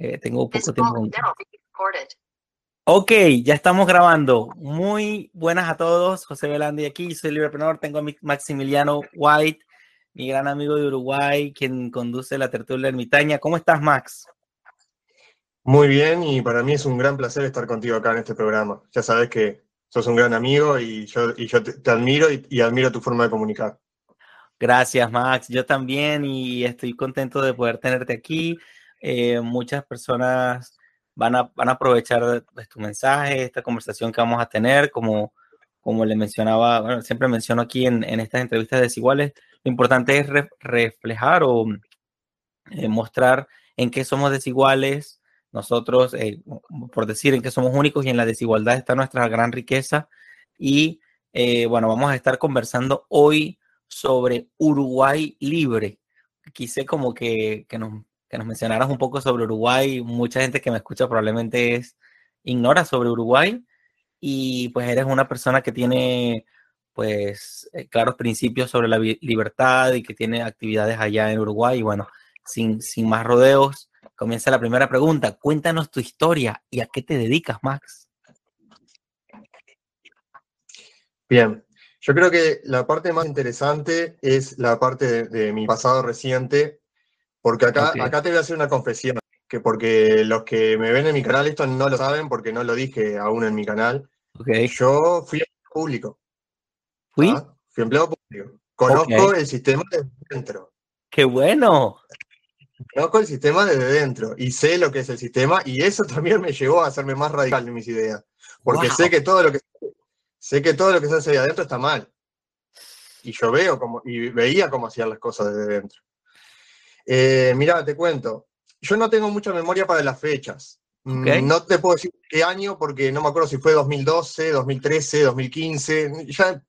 Eh, tengo poco tiempo. Ok, ya estamos grabando. Muy buenas a todos. José Belandi aquí, soy Librepreneur. Tengo a Maximiliano White, mi gran amigo de Uruguay, quien conduce la tertulia ermitaña. ¿Cómo estás, Max? Muy bien, y para mí es un gran placer estar contigo acá en este programa. Ya sabes que sos un gran amigo y yo, y yo te, admiro y admiro tu forma de comunicar. Gracias, Max. Yo también y estoy contento de poder tenerte aquí. Eh, muchas personas van a, van a aprovechar pues, tu mensaje, esta conversación que vamos a tener, como, como le mencionaba, siempre menciono aquí en, en estas entrevistas desiguales, lo importante es reflejar o eh, mostrar en qué somos desiguales, nosotros, eh, por decir, en qué somos únicos y en la desigualdad está nuestra gran riqueza. Y bueno, vamos a estar conversando hoy sobre Uruguay libre. Quise como que, que, nos, que nos mencionaras un poco sobre Uruguay. Mucha gente que me escucha probablemente es, ignora sobre Uruguay y pues eres una persona que tiene pues eh, claros principios sobre la libertad y que tiene actividades allá en Uruguay. Y bueno, sin, sin más rodeos, comienza la primera pregunta. Cuéntanos tu historia y a qué te dedicas, Max. Bien, yo creo que la parte más interesante es la parte de, mi pasado reciente, porque acá, acá te voy a hacer una confesión, que porque los que me ven en mi canal esto no lo saben porque no lo dije aún en mi canal. Yo fui empleado público. ¿Fui? ¿Ah? Fui empleado público. Conozco el sistema desde dentro. ¡Qué bueno! Conozco el sistema desde dentro y sé lo que es el sistema y eso también me llevó a hacerme más radical en mis ideas. Porque sé que todo lo que sé que todo lo que se hace de adentro está mal. Y yo veo como, y veía cómo hacían las cosas desde dentro. Eh, mira, te cuento. Yo no tengo mucha memoria para las fechas. Mm, no te puedo decir qué año porque no me acuerdo si fue 2012, 2013, 2015. Ya,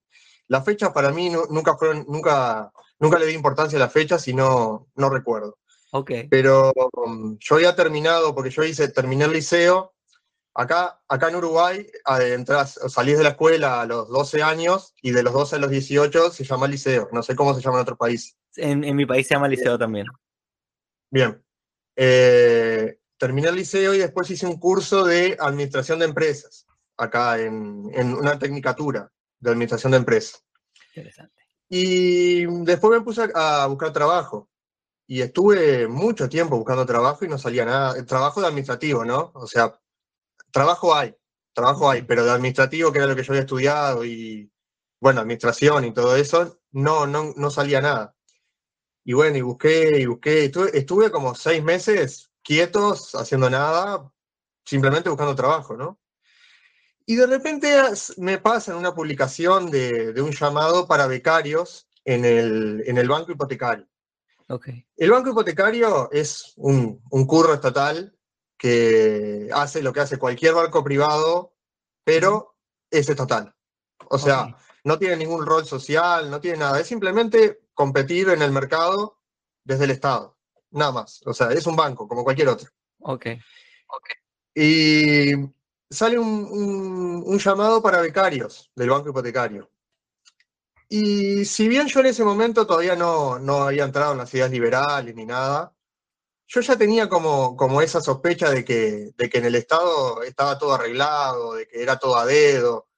las fechas para mí nunca fueron, nunca, nunca le di importancia a las fechas y no, no recuerdo. Okay. Pero um, yo había terminado, porque yo hice, terminé el liceo Acá, acá en Uruguay entras, salís de la escuela a los 12 años y de los 12 a los 18 se llama liceo. No sé cómo se llama en otro país. En, mi país se llama liceo también. Bien. Eh, terminé el liceo y después hice un curso de administración de empresas, acá en, en una tecnicatura de administración de empresas. Interesante. Y después me puse a, a buscar trabajo. Y estuve mucho tiempo buscando trabajo y no salía nada. Trabajo de administrativo, ¿no? O sea, trabajo hay, trabajo hay, pero de administrativo, que era lo que yo había estudiado, y bueno, administración y todo eso, no, no, no salía nada. Y bueno, y busqué, y busqué, estuve, estuve como seis meses quietos, haciendo nada, simplemente buscando trabajo, ¿no? Y de repente me pasa en una publicación de, de un llamado para becarios en el, en el banco hipotecario. Okay. El banco hipotecario es un, un curro estatal que hace lo que hace cualquier barco privado, pero es estatal. O sea, no tiene ningún rol social, no tiene nada, es simplemente competir en el mercado desde el Estado, nada más. O sea, es un banco como cualquier otro. Ok. Y sale un, un, llamado para becarios del banco hipotecario. Y si bien yo en ese momento todavía no, no había entrado en las ideas liberales ni nada, yo ya tenía como, como esa sospecha de que, de que en el Estado estaba todo arreglado, de que era todo a dedo.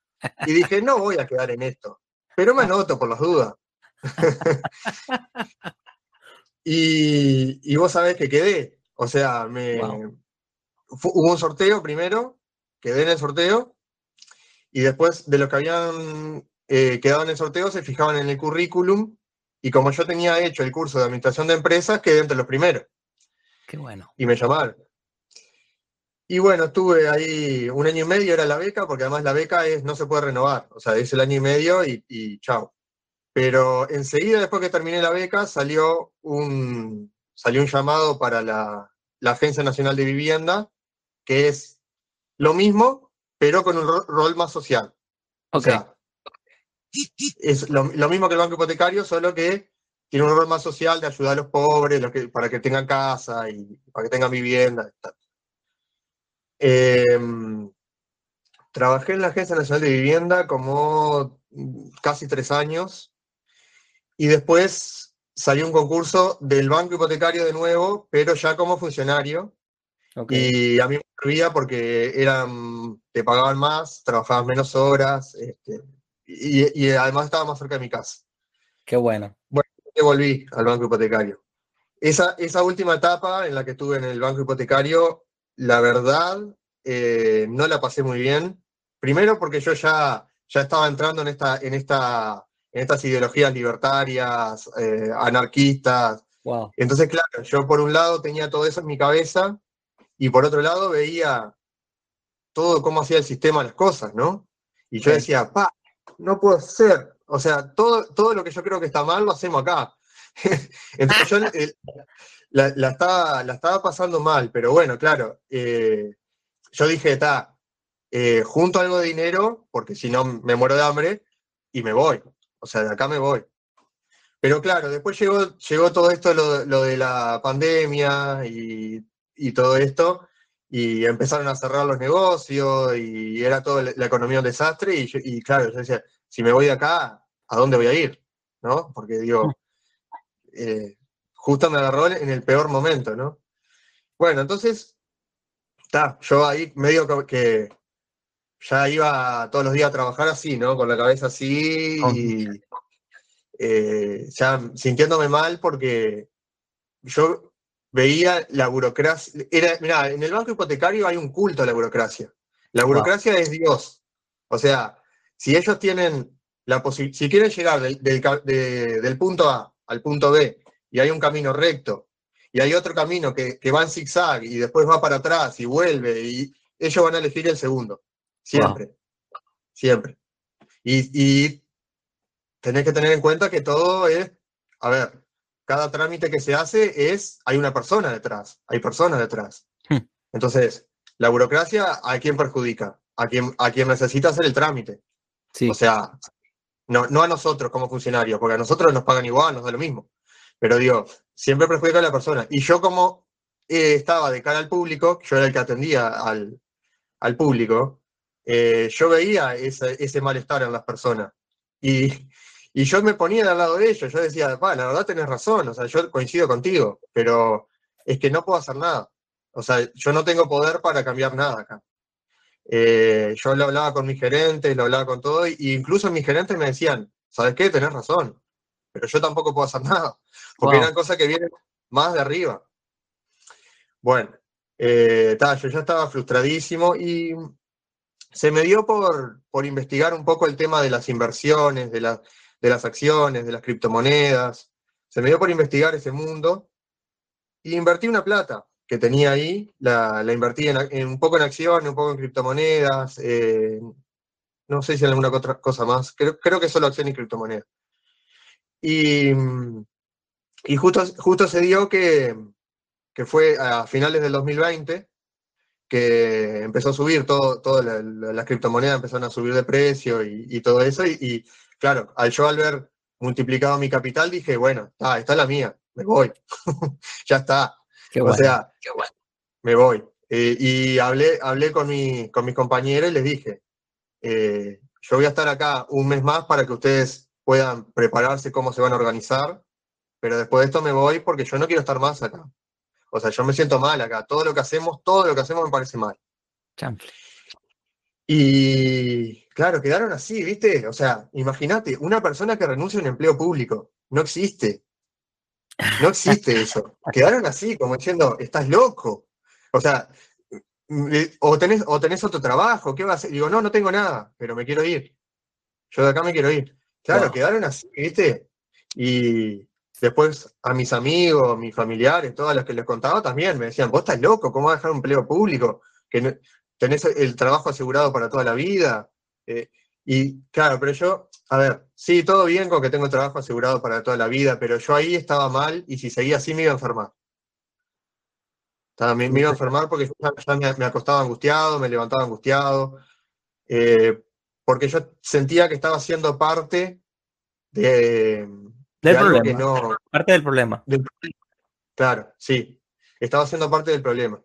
Y dije, no voy a quedar en esto. Pero me anoto por las dudas. y, vos sabés que quedé. O sea, me, hubo un sorteo primero, quedé en el sorteo, y después de los que habían eh, quedado en el sorteo se fijaban en el currículum, y como yo tenía hecho el curso de administración de empresas, quedé entre los primeros. Qué bueno. Y me llamaron. Y bueno, estuve ahí un año y medio, era la beca, porque además la beca es, no se puede renovar, o sea, es el año y medio y, chao. Pero enseguida, después que terminé la beca, salió un, salió un llamado para la, Agencia Nacional de Vivienda, que es lo mismo, pero con un rol más social. O sea, es lo, lo, mismo que el banco hipotecario, solo que tiene un rol más social de ayudar a los pobres para que tengan casa y para que tengan vivienda. Em, trabajé en la Agencia Nacional de Vivienda como casi tres años y después salió un concurso del banco hipotecario de nuevo, pero ya como funcionario. Y a mí me servía porque eran, te pagaban más, trabajabas menos horas este, y, además estaba más cerca de mi casa. Qué bueno. Bueno, volví al banco hipotecario. Esa, esa última etapa en la que estuve en el banco hipotecario, la verdad, eh, no la pasé muy bien. Primero porque yo ya, ya estaba entrando en, esta, en, esta, en estas ideologías libertarias, eh, anarquistas. Entonces, claro, yo por un lado tenía todo eso en mi cabeza y por otro lado veía todo cómo hacía el sistema las cosas, ¿no? Y yo decía, pa, no puedo ser. O sea, todo, todo lo que yo creo que está mal lo hacemos acá. Entonces yo eh, la, estaba, la estaba pasando mal, pero bueno, claro, eh, yo dije, está, eh, junto algo de dinero, porque si no me muero de hambre, y me voy. O sea, de acá me voy. Pero claro, después llegó, llegó todo esto, lo, de la pandemia y, todo esto, y empezaron a cerrar los negocios y era toda la, economía un desastre. Y, y, claro, yo decía, si me voy de acá, ¿a dónde voy a ir? ¿No? Porque digo, eh, justo me agarró en el peor momento, ¿no? Bueno, entonces, está, yo ahí medio que ya iba todos los días a trabajar así, ¿no? Con la cabeza así y eh, ya sintiéndome mal porque yo veía la burocracia. Era, mirá, en el banco hipotecario hay un culto a la burocracia. La burocracia es Dios. O sea, si ellos tienen la posibilidad, si quieren llegar del punto A al punto B y hay un camino recto y hay otro camino que, va en zigzag y después va para atrás y vuelve y ellos van a elegir el segundo. Siempre. Siempre. Y, y tenés que tener en cuenta que todo es, a ver, cada trámite que se hace es, hay una persona detrás, hay personas detrás. Hmm. Entonces, la burocracia, ¿a quién perjudica? A quien, a quien necesita hacer el trámite. O sea, no, no a nosotros como funcionarios, porque a nosotros nos pagan igual, nos da lo mismo. Pero digo, siempre perjudica a la persona. Y yo como eh, estaba de cara al público, yo era el que atendía al, público, eh, yo veía ese, malestar en las personas. Y, yo me ponía al lado de ellos, yo decía, la verdad tenés razón, o sea, yo coincido contigo, pero es que no puedo hacer nada. O sea, yo no tengo poder para cambiar nada acá. Eh, yo lo hablaba con mis gerentes, lo hablaba con todo, e incluso mis gerentes me decían, ¿sabes qué? Tenés razón, pero yo tampoco puedo hacer nada, porque eran cosas que vienen más de arriba. Bueno, eh, yo ya estaba frustradísimo y se me dio por, por, investigar un poco el tema de las inversiones, de, de las acciones, de las criptomonedas. Se me dio por investigar ese mundo y invertí una plata que tenía ahí, la, invertí en, un poco en acciones, un poco en criptomonedas, no sé si en alguna otra cosa más, creo, creo que solo acciones y criptomonedas. Y, y justo, justo se dio que, que fue a finales del 2020 que empezó a subir, todo, todas las criptomonedas empezaron a subir de precio y, todo eso. Y, claro, al yo al ver multiplicado mi capital, dije, bueno, está, está la mía, me voy, ya está o sea, me voy. Eh, y hablé, hablé con, mi, con mis compañeros y les dije, eh, yo voy a estar acá un mes más para que ustedes puedan prepararse cómo se van a organizar, pero después de esto me voy porque yo no quiero estar más acá. O sea, yo me siento mal acá. Todo lo que hacemos, todo lo que hacemos me parece mal. Y claro, quedaron así, ¿viste? O sea, imagínate, una persona que renuncia a un empleo público. No existe. No existe eso. Quedaron así, como diciendo, estás loco. O sea, o tenés, o tenés otro trabajo, ¿qué vas a hacer? Digo, no, no tengo nada, pero me quiero ir. Yo de acá me quiero ir. Claro, quedaron así, ¿viste? Y después a mis amigos, mis familiares, todas las que les contaba también me decían, vos estás loco, ¿cómo vas a dejar un empleo público? Que tenés el trabajo asegurado para toda la vida. Eh, y claro, pero yo, a ver, sí, todo bien con que tengo trabajo asegurado para toda la vida, pero yo ahí estaba mal y si seguía así me iba a enfermar. me, iba a enfermar porque ya, me, acostaba angustiado, me levantaba angustiado, eh, porque yo sentía que estaba siendo parte de, del problema. parte del problema. claro, sí, estaba siendo parte del problema.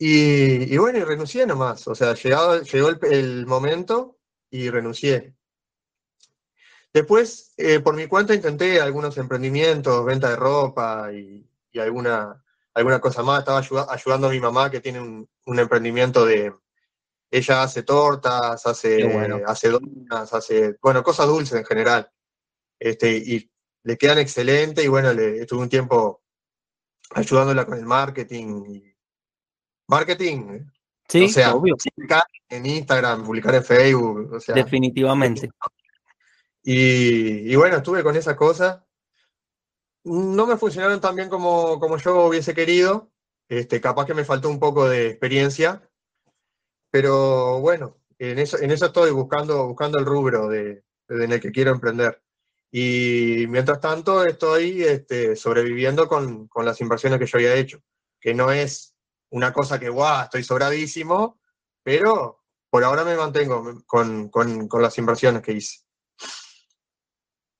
Y, bueno, y renuncié nomás. O sea, llegado, llegó el momento y renuncié. Después, eh, por mi cuenta, intenté algunos emprendimientos, venta de ropa y, alguna, alguna cosa más. Estaba ayudando a mi mamá que tiene un, emprendimiento de... Ella hace tortas, hace, hace donas, hace, bueno, cosas dulces en general. Este, y le quedan excelentes y bueno, le estuve un tiempo ayudándola con el marketing. Marketing. Sí, o sea, publicar en Instagram, publicar en Facebook. O sea, Definitivamente. Y, bueno, estuve con esa cosa. No me funcionaron tan bien como, como yo hubiese querido. Este, capaz que me faltó un poco de experiencia. Pero bueno, en eso, en eso estoy buscando, buscando el rubro de, en el que quiero emprender. Y mientras tanto estoy este, sobreviviendo con, con, las inversiones que yo había hecho, que no es una cosa que, guau, estoy sobradísimo, pero por ahora me mantengo con, con, con las inversiones que hice.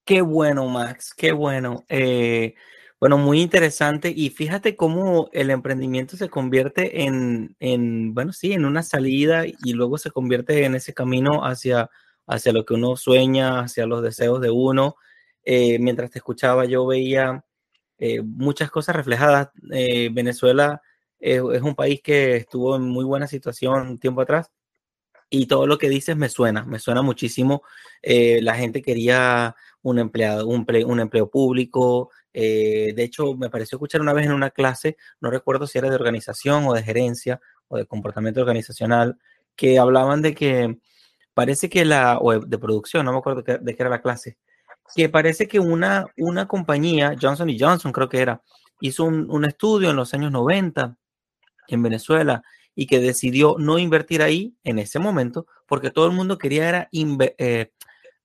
Qué bueno, Max, qué bueno. Eh, bueno, muy interesante. Y fíjate cómo el emprendimiento se convierte en, en, bueno, sí, en una salida y luego se convierte en ese camino hacia, hacia lo que uno sueña, hacia los deseos de uno. Eh, mientras te escuchaba, yo veía eh, muchas cosas reflejadas. Venezuela es un país que estuvo en muy buena situación un tiempo atrás y todo lo que dices me suena, me suena muchísimo. la gente quería un empleado, un, empleo público. Eh, de hecho, me pareció escuchar una vez en una clase, no recuerdo si era de organización o de gerencia o de comportamiento organizacional, que hablaban de que parece que la, o de producción, no me acuerdo de qué era la clase, que parece que una, una compañía, Johnson Johnson creo que era, hizo un, un estudio en los años 90 en Venezuela y que decidió no invertir ahí en ese momento porque todo el mundo quería era eh,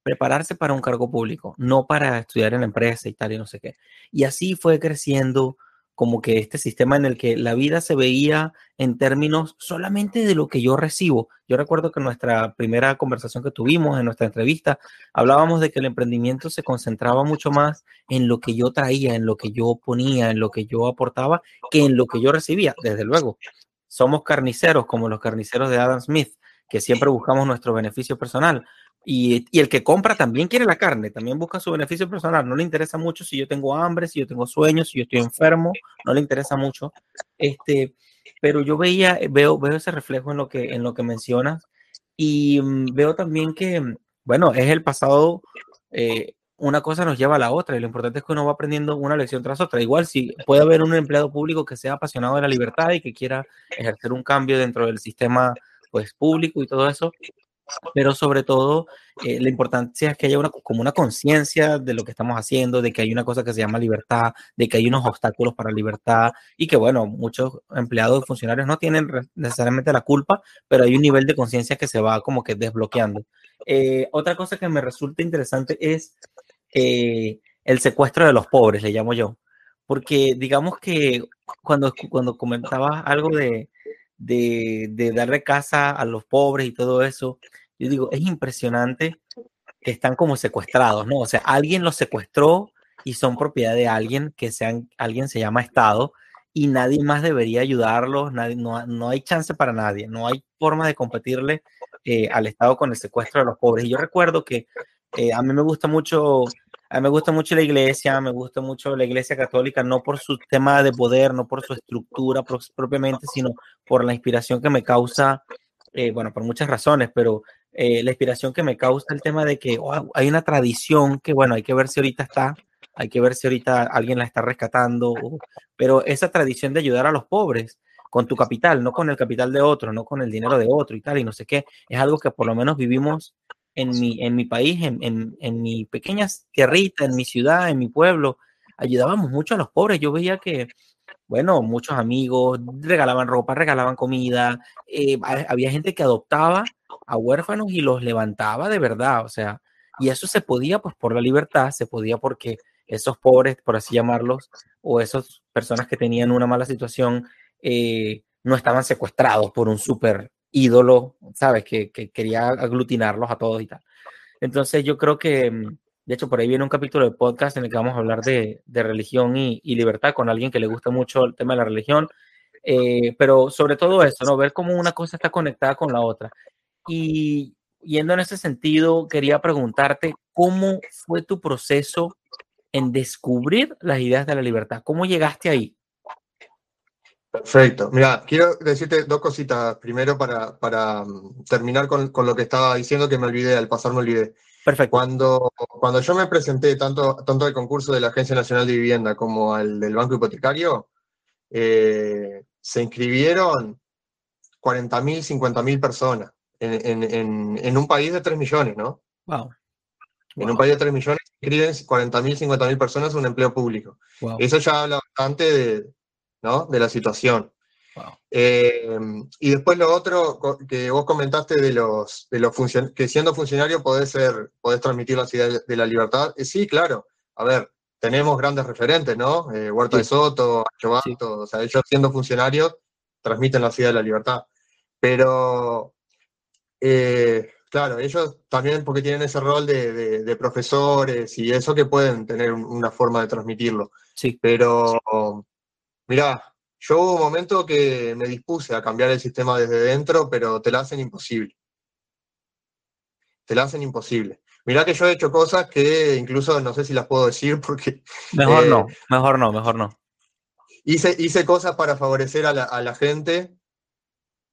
prepararse para un cargo público, no para estudiar en la empresa y tal y no sé qué. Y así fue creciendo como que este sistema en el que la vida se veía en términos solamente de lo que yo recibo. Yo recuerdo que en nuestra primera conversación que tuvimos, en nuestra entrevista, hablábamos de que el emprendimiento se concentraba mucho más en lo que yo traía, en lo que yo ponía, en lo que yo aportaba, que en lo que yo recibía, desde luego. Somos carniceros como los carniceros de Adam Smith, que siempre buscamos nuestro beneficio personal, y, el que compra también quiere la carne, también busca su beneficio personal. No le interesa mucho si yo tengo hambre, si yo tengo sueños, si yo estoy enfermo, no le interesa mucho. Este, pero yo veía, veo, veo ese reflejo en lo que, en lo que mencionas y mm, veo también que, mm, bueno, es el pasado, eh, una cosa nos lleva a la otra y lo importante es que uno va aprendiendo una lección tras otra. Igual si puede haber un empleado público que sea apasionado de la libertad y que quiera ejercer un cambio dentro del sistema pues público y todo eso, pero sobre todo eh, la importancia es que haya una, como una conciencia de lo que estamos haciendo, de que hay una cosa que se llama libertad, de que hay unos obstáculos para libertad y que, bueno, muchos empleados y funcionarios no tienen necesariamente la culpa, pero hay un nivel de conciencia que se va como que desbloqueando. Eh, otra cosa que me resulta interesante es eh, el secuestro de los pobres, le llamo yo, porque digamos que cuando, cuando comentabas algo de de, de darle casa a los pobres y todo eso, yo digo, es impresionante que están como secuestrados, ¿no? O sea, alguien los secuestró y son propiedad de alguien que sean, alguien se llama Estado y nadie más debería ayudarlos, nadie, no, no hay chance para nadie, no hay forma de competirle eh, al Estado con el secuestro de los pobres. Y yo recuerdo que eh, a mí me gusta mucho a mí me gusta mucho la iglesia, me gusta mucho la iglesia católica, no por su tema de poder, no por su estructura propiamente, sino por la inspiración que me causa, eh, bueno, por muchas razones, pero eh, la inspiración que me causa el tema de que hay una tradición que, bueno, hay que ver si ahorita está, hay que ver si ahorita alguien la está rescatando, pero esa tradición de ayudar a los pobres con tu capital, no con el capital de otro, no con el dinero de otro y tal, y no sé qué, es algo que por lo menos vivimos en mi, en mi país, en, en, en mi pequeña tierrita, en mi ciudad, en mi pueblo, ayudábamos mucho a los pobres. Yo veía que, bueno, muchos amigos regalaban ropa, regalaban comida, eh, había gente que adoptaba a huérfanos y los levantaba de verdad, o sea, y eso se podía pues por la libertad, se podía porque esos pobres, por así llamarlos, o esas personas que tenían una mala situación, eh, no estaban secuestrados por un súper ídolo, ¿sabes? Que, quería aglutinarlos a todos y tal. Entonces yo creo que, mm, de hecho, por ahí viene un capítulo de podcast en el que vamos a hablar de, religión y, libertad con alguien que le gusta mucho el tema de la religión, eh, pero sobre todo eso, ¿no? Ver cómo una cosa está conectada con la otra. Y yendo en ese sentido, quería preguntarte, ¿cómo fue tu proceso en descubrir las ideas de la libertad? ¿Cómo llegaste ahí? Perfecto. Mira, quiero decirte dos cositas. Primero, para, para mm, terminar con, con, lo que estaba diciendo, que me olvidé, al pasar me olvidé. Perfecto. Cuando, cuando yo me presenté tanto, tanto al concurso de la Agencia Nacional de Vivienda como al del Banco Hipotecario, eh, se inscribieron 40.000, 50.000 personas en, en, en, un país de 3 millones, ¿no? Wow. En un país de 3 millones se inscriben 40.000, 50.000 personas en un empleo público. Wow. Eso ya habla bastante de, ¿no? de la situación. Wow. Eh, y después lo otro que vos comentaste de los, de los que siendo funcionario podés, ser, podés transmitir las ideas de la libertad. Eh, sí, claro. A ver, tenemos grandes referentes, ¿no? Eh, Huerta Sí. de Soto, Achovato, Sí. o sea, ellos siendo funcionarios transmiten la ideas de la libertad. Pero, claro, ellos también porque tienen ese rol de, de- de profesores y eso que pueden tener un- una forma de transmitirlo. Sí. Pero, mirá, yo hubo un momento que me dispuse a cambiar el sistema desde dentro, pero te la hacen imposible. Te la hacen imposible. Mirá que yo he hecho cosas que incluso no sé si las puedo decir porque Mejor Eh, no, mejor no, mejor no. hice, hice cosas para favorecer a la, a la gente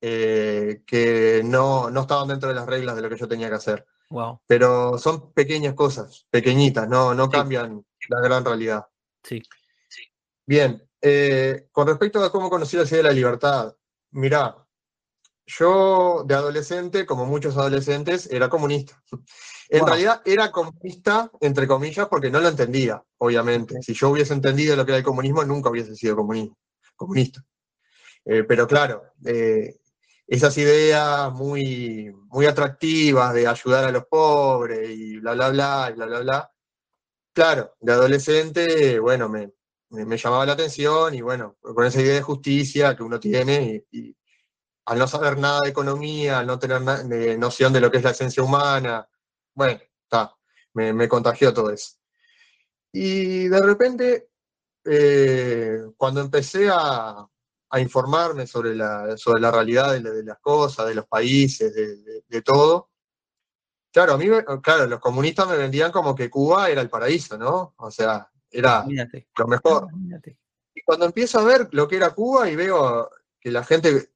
eh, que no, no estaban dentro de las reglas de lo que yo tenía que hacer. Wow. Pero son pequeñas cosas, pequeñitas, no, no Sí. cambian la gran realidad. Sí. Bien, eh, con respecto a cómo conocí la ciudad de la libertad, mirá, yo de adolescente, como muchos adolescentes, era comunista. En Wow. realidad era comunista, entre comillas, porque no lo entendía, obviamente. Si yo hubiese entendido lo que era el comunismo, nunca hubiese sido comunista. Eh, pero claro, eh, esas ideas muy, muy atractivas de ayudar a los pobres y bla, bla, bla, y bla, bla, bla. Claro, de adolescente, bueno, me, me, llamaba la atención y bueno, con esa idea de justicia que uno tiene y, al no saber nada de economía, al no tener de noción de lo que es la esencia humana, bueno, está, me, me contagió todo eso. Y de repente, eh, cuando empecé a, a informarme sobre la, sobre la realidad de, la- de las cosas, de los países, de, de- de todo, claro, a mí, claro, los comunistas me vendían como que Cuba era el paraíso, ¿no? O sea, era lo mejor. Y cuando empiezo a ver lo que era Cuba y veo que la gente,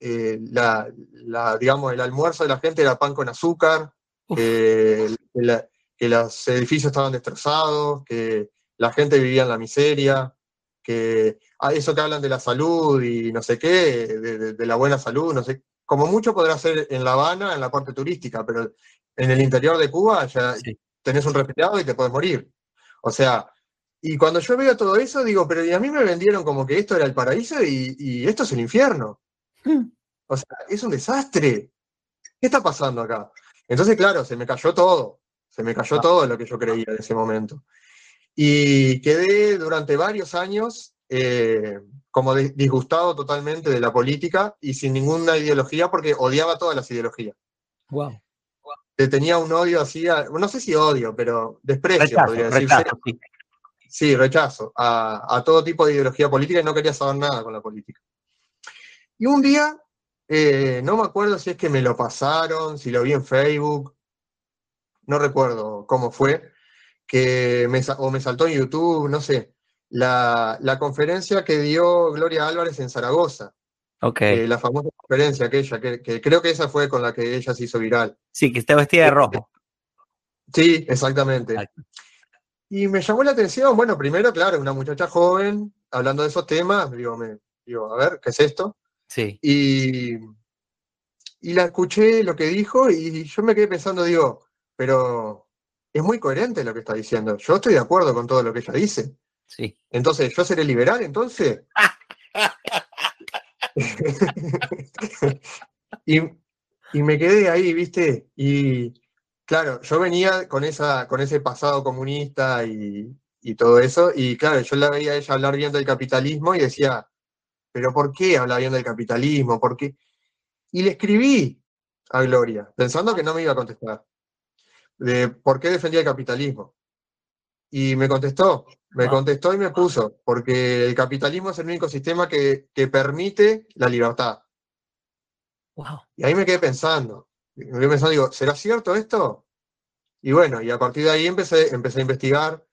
eh, la, la, digamos, el almuerzo de la gente era pan con azúcar, que, que la- que los edificios estaban destrozados, que la gente vivía en la miseria, que ah, eso que hablan de la salud y no sé qué, de, de- de la buena salud, no sé, como mucho podrá ser en La Habana, en la parte turística, pero en el interior de Cuba ya Sí. tenés un resfriado y te puedes morir. O sea, y cuando yo veo todo eso, digo, pero y a mí me vendieron como que esto era el paraíso y, y esto es el infierno. Hmm. O sea, es un desastre. ¿Qué está pasando acá? Entonces, claro, se me cayó todo. Se me cayó Ah. todo lo que yo creía en ese momento. Y quedé durante varios años eh, como di- disgustado totalmente de la política y sin ninguna ideología porque odiaba todas las ideologías. Wow. Le tenía un odio así, a- no sé si odio, pero desprecio, Rechazo, podría decirse. rechazo, sí. Sí, rechazo a, a todo tipo de ideología política y no quería saber nada con la política. Y un día, eh, no me acuerdo si es que me lo pasaron, si lo vi en Facebook, no recuerdo cómo fue, que me, o me saltó en YouTube, no sé, la, la conferencia que dio Gloria Álvarez en Zaragoza, Ok. eh, la famosa conferencia aquella, que, que creo que esa fue con la que ella se hizo viral. Sí, que está vestida de rojo. Sí, exactamente. Exacto. Y me llamó la atención, bueno, primero, claro, una muchacha joven, hablando de esos temas, digo, me, digo, a ver, ¿qué es esto? Sí. Y, y la escuché lo que dijo y yo me quedé pensando, digo, pero es muy coherente lo que está diciendo. Yo estoy de acuerdo con todo lo que ella dice. Sí. Entonces, ¿yo seré liberal entonces? y, y me quedé ahí, ¿viste? Y claro, yo venía con, esa, con ese pasado comunista y, y todo eso, y claro, yo la veía a ella hablar bien del capitalismo y decía, ¿pero por qué habla bien del capitalismo? ¿Por qué? Y le escribí a Gloria, pensando que no me iba a contestar, de por qué defendía el capitalismo. Y me contestó, me Wow. contestó y me puso, porque el capitalismo es el único sistema que, que permite la libertad. Wow. Y ahí me quedé pensando, me pensando, digo, ¿será cierto esto? Y bueno, y a partir de ahí empecé, empecé a investigar.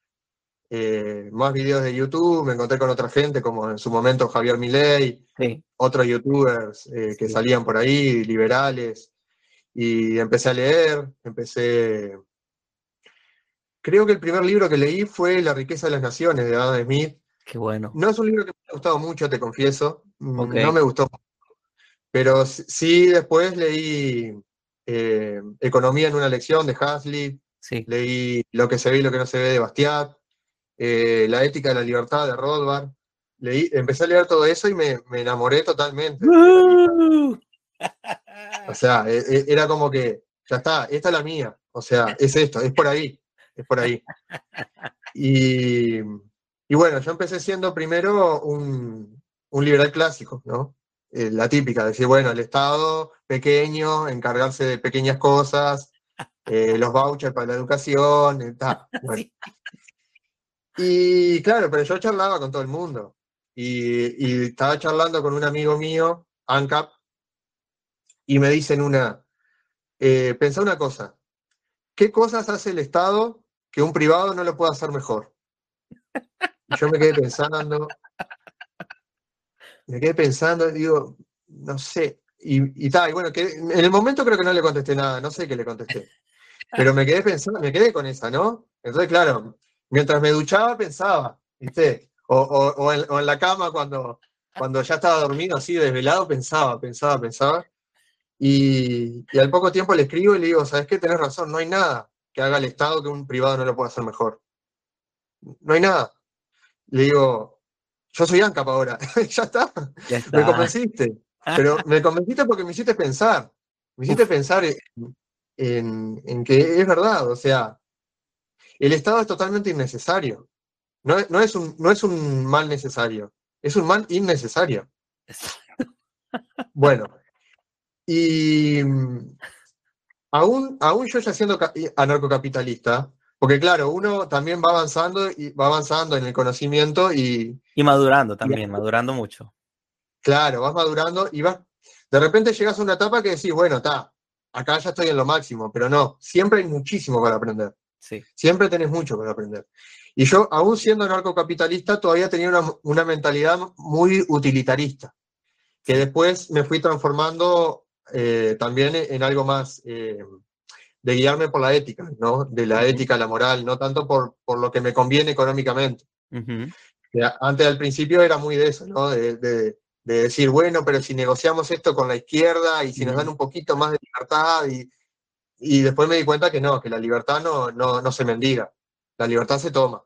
eh, más videos de YouTube, me encontré con otra gente, como en su momento Javier Milei, otros youtubers eh, que salían por ahí, liberales, y empecé a leer, empecé... Creo que el primer libro que leí fue La riqueza de las naciones, de Adam Smith. Qué bueno. No es un libro que me ha gustado mucho, te confieso. Mm, no me gustó. Pero sí después leí eh, Economía en una lección de Hasley, leí Lo que se ve y lo que no se ve de Bastiat, eh, La ética de la libertad de Rothbard. Leí, empecé a leer todo eso y me, enamoré totalmente. o sea, e, e, era como que, ya está, esta es la mía. O sea, es esto, es por ahí, es por ahí. Y, bueno, yo empecé siendo primero un, un liberal clásico, ¿no? Eh, la típica, decir, bueno, el Estado pequeño, encargarse de pequeñas cosas, eh, los vouchers para la educación, eh, Y claro, pero yo charlaba con todo el mundo. Y, estaba charlando con un amigo mío, ANCAP, y me dicen una, eh, pensá una cosa, ¿qué cosas hace el Estado que un privado no lo pueda hacer mejor? Y yo me quedé pensando, me quedé pensando, digo, no sé, y, tal, y bueno, que en el momento creo que no le contesté nada, no sé qué le contesté. Pero me quedé pensando, me quedé con esa, ¿no? Entonces, claro, mientras me duchaba pensaba, ¿viste? O, en, la cama cuando, cuando ya estaba dormido así, desvelado, pensaba, pensaba, pensaba. Y, y, al poco tiempo le escribo y le digo, ¿sabes qué? Tenés razón, no hay nada que haga el Estado que un privado no lo pueda hacer mejor. No hay nada. Le digo, yo soy ANCAP ahora, ya, está. me convenciste. Pero me convenciste porque me hiciste pensar, me hiciste pensar en, que es verdad, o sea, el Estado es totalmente innecesario. No, no, es un, no es un mal necesario, es un mal innecesario. Bueno, y aún, aún yo ya siendo anarcocapitalista, porque claro, uno también va avanzando y va avanzando en el conocimiento y... Y madurando también, madurando mucho. Claro, vas madurando y vas... De repente llegas a una etapa que decís, bueno, está, acá ya estoy en lo máximo, pero no, siempre hay muchísimo para aprender. Sí. Siempre tenés mucho para aprender. Y yo, aún siendo narcocapitalista, todavía tenía una, mentalidad muy utilitarista, que después me fui transformando eh, también en algo más... Eh, de guiarme por la ética, ¿no? De la ética, la moral, no tanto por, por lo que me conviene económicamente. Antes al principio era muy de eso, ¿no? De, de, decir, bueno, pero si negociamos esto con la izquierda y si nos dan un poquito más de libertad y, y después me di cuenta que no, que la libertad no, no, no, se mendiga, la libertad se toma,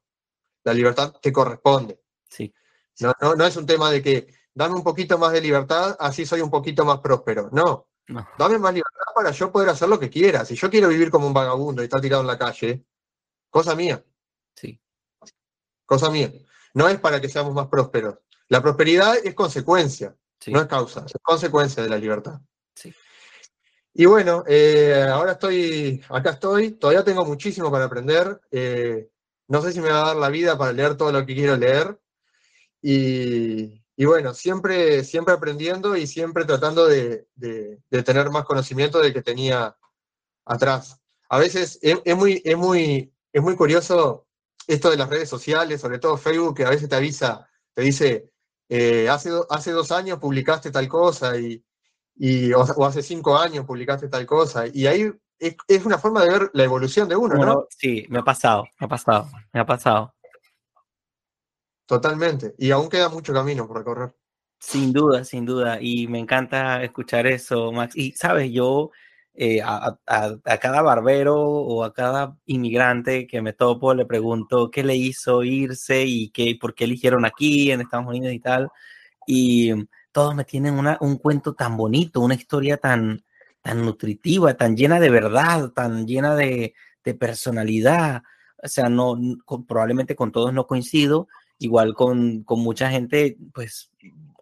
la libertad te corresponde. Sí. No, no, no es un tema de que dame un poquito más de libertad, así soy un poquito más próspero. No, Dame más libertad para yo poder hacer lo que quiera. Si yo quiero vivir como un vagabundo y estar tirado en la calle, cosa mía. Sí. Cosa mía. No es para que seamos más prósperos. La prosperidad es consecuencia, no es causa, es consecuencia de la libertad. Sí. Y bueno, eh, ahora estoy, acá estoy, todavía tengo muchísimo para aprender. Eh, no sé si me va a dar la vida para leer todo lo que quiero leer. Y, y bueno, siempre, siempre aprendiendo y siempre tratando de, tener más conocimiento del que tenía atrás. A veces es, muy, es, muy, es muy curioso esto de las redes sociales, sobre todo Facebook, que a veces te avisa, te dice, eh, hace, hace dos años publicaste tal cosa y, o, hace cinco años publicaste tal cosa. Y ahí es, una forma de ver la evolución de uno, ¿no? Sí, me ha pasado, me ha pasado, me ha pasado. Totalmente. Y aún queda mucho camino por recorrer. Sin duda, sin duda. Y me encanta escuchar eso, Max. Y sabes, yo eh, a, cada barbero o a cada inmigrante que me topo le pregunto qué le hizo irse y qué, por qué eligieron aquí en Estados Unidos y tal. Y todos me tienen una, un cuento tan bonito, una historia tan, tan nutritiva, tan llena de verdad, tan llena de, de personalidad. O sea, no, probablemente con todos no coincido, igual con, con mucha gente, pues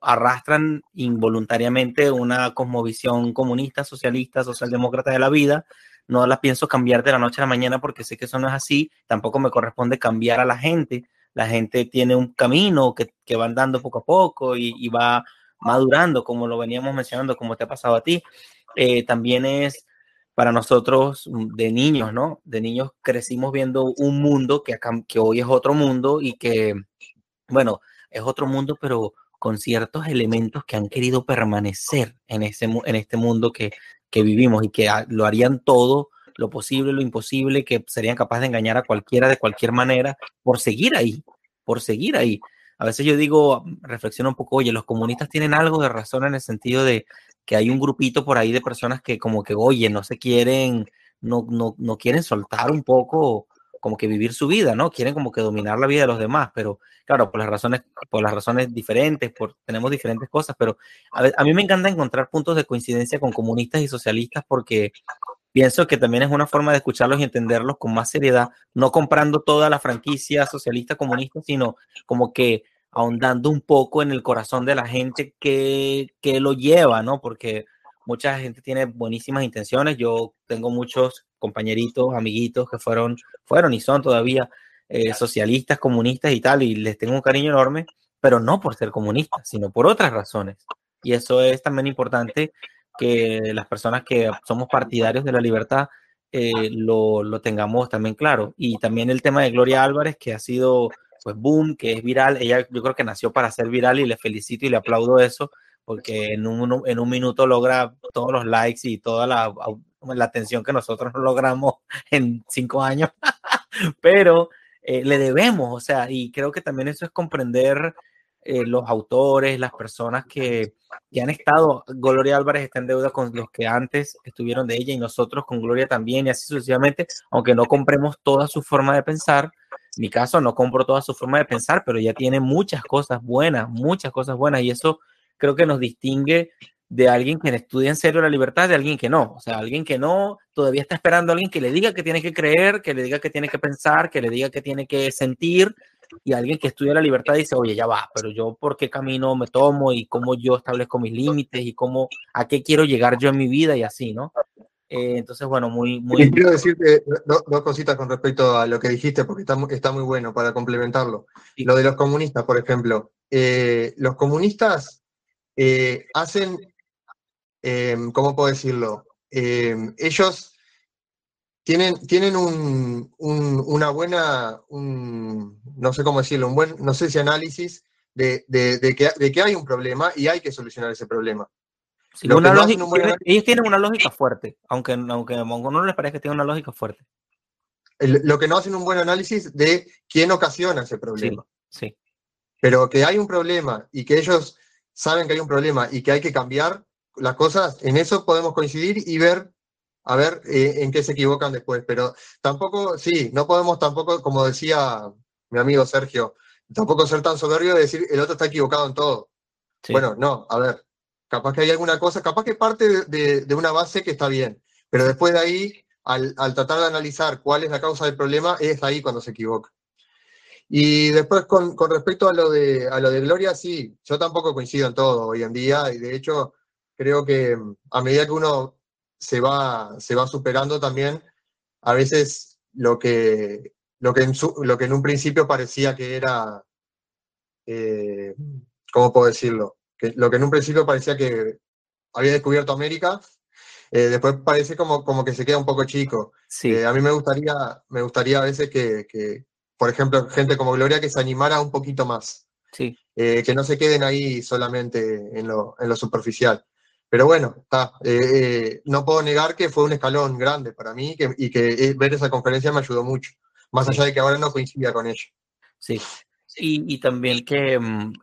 arrastran involuntariamente una cosmovisión comunista, socialista, socialdemócrata de la vida. No la pienso cambiar de la noche a la mañana porque sé que eso no es así. Tampoco me corresponde cambiar a la gente. La gente tiene un camino que, que va andando poco a poco y, y, va madurando, como lo veníamos mencionando, como te ha pasado a ti. Eh, también es para nosotros mm, de niños, ¿no? De niños crecimos viendo un mundo que, que hoy es otro mundo y que, bueno, es otro mundo, pero con ciertos elementos que han querido permanecer en, ese, en este mundo que, que vivimos y que lo harían todo lo posible, lo imposible, que serían capaces de engañar a cualquiera de cualquier manera por seguir ahí, por seguir ahí. A veces yo digo, reflexiono un poco, oye, los comunistas tienen algo de razón en el sentido de que hay un grupito por ahí de personas que como que, oye, no se quieren, no, no, no quieren soltar un poco, como que vivir su vida, ¿no? Quieren como que dominar la vida de los demás, pero claro, por las razones, por las razones diferentes, por, tenemos diferentes cosas, pero a, a mí me encanta encontrar puntos de coincidencia con comunistas y socialistas porque pienso que también es una forma de escucharlos y entenderlos con más seriedad, no comprando toda la franquicia socialista comunista, sino como que ahondando un poco en el corazón de la gente que, que lo lleva, ¿no? Porque mucha gente tiene buenísimas intenciones. Yo tengo muchos compañeritos, amiguitos que fueron, fueron y son todavía eh, socialistas, comunistas y tal, y les tengo un cariño enorme, pero no por ser comunistas, sino por otras razones. Y eso es también importante que las personas que somos partidarios de la libertad eh, lo, lo, tengamos también claro. Y también el tema de Gloria Álvarez, que ha sido, pues, boom, que es viral. Ella yo creo que nació para ser viral y le felicito y le aplaudo eso, porque en un, en un minuto logra todos los likes y toda la, la atención que nosotros no logramos en cinco años. Pero eh, le debemos, o sea, y creo que también eso es comprender eh, los autores, las personas que, que, han estado, Gloria Álvarez está en deuda con los que antes estuvieron de ella y nosotros con Gloria también y así sucesivamente, aunque no compremos toda su forma de pensar. Mi caso no compro toda su forma de pensar, pero ella tiene muchas cosas buenas, muchas cosas buenas y eso creo que nos distingue de alguien que estudia en serio la libertad de alguien que no. O sea, alguien que no todavía está esperando a alguien que le diga que tiene que creer, que le diga que tiene que pensar, que le diga que tiene que sentir y alguien que estudia la libertad dice, oye, ya va, pero yo por qué camino me tomo y cómo yo establezco mis límites y cómo, a qué quiero llegar yo en mi vida y así, ¿no? Eh, entonces, bueno, muy... muy... quiero decirte dos, cositas con respecto a lo que dijiste, porque está, está muy bueno para complementarlo. Lo de los comunistas, por ejemplo. Eh, los comunistas eh, hacen, ¿cómo puedo decirlo? ellos tienen, tienen un, una buena, no sé cómo decirlo, un buen, no sé si análisis de, de, que, de, que, hay un problema y hay que solucionar ese problema. Ellos tienen una lógica fuerte, aunque, aunque a no les parece que tienen una lógica fuerte. lo que no hacen un buen análisis de quién ocasiona ese problema. sí. Pero que hay un problema y que ellos saben que hay un problema y que hay que cambiar las cosas, en eso podemos coincidir y ver a ver eh, en qué se equivocan después. Pero tampoco, sí, no podemos tampoco, como decía mi amigo Sergio, tampoco ser tan soberbio de decir el otro está equivocado en todo. Bueno, no, a ver, capaz que hay alguna cosa, capaz que parte de, una base que está bien, pero después de ahí, al, tratar de analizar cuál es la causa del problema, es ahí cuando se equivoca. Y después con, respecto a lo, de, a lo de Gloria, sí, yo tampoco coincido en todo hoy en día y de hecho creo que a medida que uno se va, se va superando también a veces lo que, lo que, en, lo que en un principio parecía que era, eh, ¿cómo puedo decirlo? Que, lo que en un principio parecía que había descubierto América, eh, después parece como, como que se queda un poco chico. Eh, a mí me gustaría, me gustaría a veces que, que, por ejemplo, gente como Gloria que se animara un poquito más. Sí. que no se queden ahí solamente en lo, en lo superficial. Pero bueno, está. Eh, eh, no puedo negar que fue un escalón grande para mí y que eh, ver esa conferencia me ayudó mucho, más allá de que ahora no coincidía con ella. Sí, y, también que mm,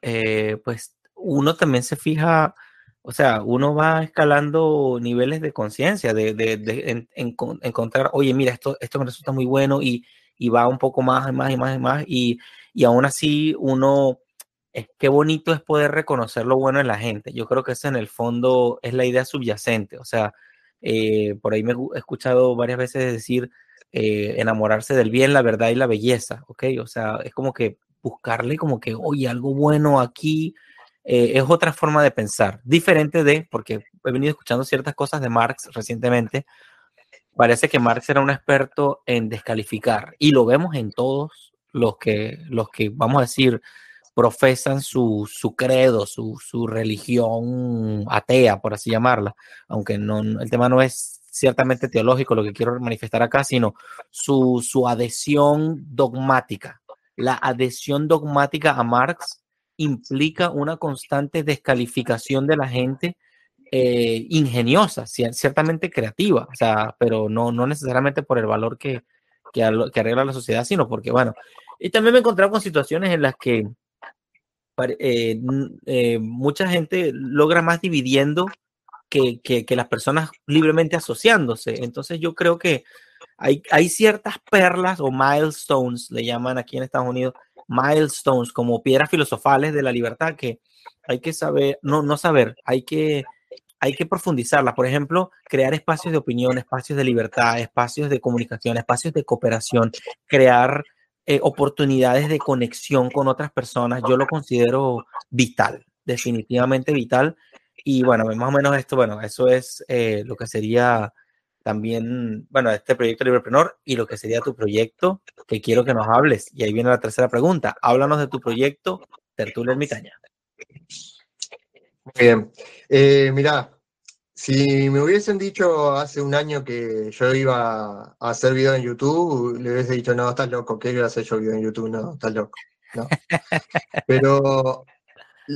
pues uno también se fija, o sea, uno va escalando niveles de conciencia, de, de, encontrar, oye, mira, esto, esto me resulta muy bueno y, y va un poco más y más y más y más, y, y aún así uno qué bonito es poder reconocer lo bueno en la gente. Yo creo que eso en el fondo es la idea subyacente. O sea, eh, por ahí me he escuchado varias veces decir eh, enamorarse del bien, la verdad y la belleza, ¿ok? O sea, es como que buscarle como que, oye, algo bueno aquí, eh, es otra forma de pensar, diferente de, porque he venido escuchando ciertas cosas de Marx recientemente, parece que Marx era un experto en descalificar y lo vemos en todos los que, los que vamos a decir, profesan su, su credo, su, su, religión atea, por así llamarla, aunque no, el tema no es ciertamente teológico lo que quiero manifestar acá, sino su, su adhesión dogmática. La adhesión dogmática a Marx implica una constante descalificación de la gente eh, ingeniosa, ciertamente creativa, pero no, no necesariamente por el valor que, que, arregla la sociedad, sino porque, bueno, y también me he encontrado con situaciones en las que eh, eh, mucha gente logra más dividiendo que, que, las personas libremente asociándose. Entonces yo creo que hay, hay ciertas perlas o milestones, le llaman aquí en Estados Unidos, milestones como piedras filosofales de la libertad que hay que saber, no, no saber, hay que, hay que profundizarlas. Por ejemplo, crear espacios de opinión, espacios de libertad, espacios de comunicación, espacios de cooperación, crear eh, oportunidades de conexión con otras personas. Yo lo considero vital, definitivamente vital. Y bueno, más o menos esto, bueno, eso es eh, lo que sería también, bueno, este proyecto Libreprenor y lo que sería tu proyecto, que quiero que nos hables. Y ahí viene la tercera pregunta. Háblanos de tu proyecto, Tertulia Ermitaña. Muy bien. Eh, mirá, si me hubiesen dicho hace un año que yo iba a hacer video en YouTube, le hubiese dicho, no, estás loco, ¿qué iba a hacer yo video en YouTube? No, estás loco. No. Pero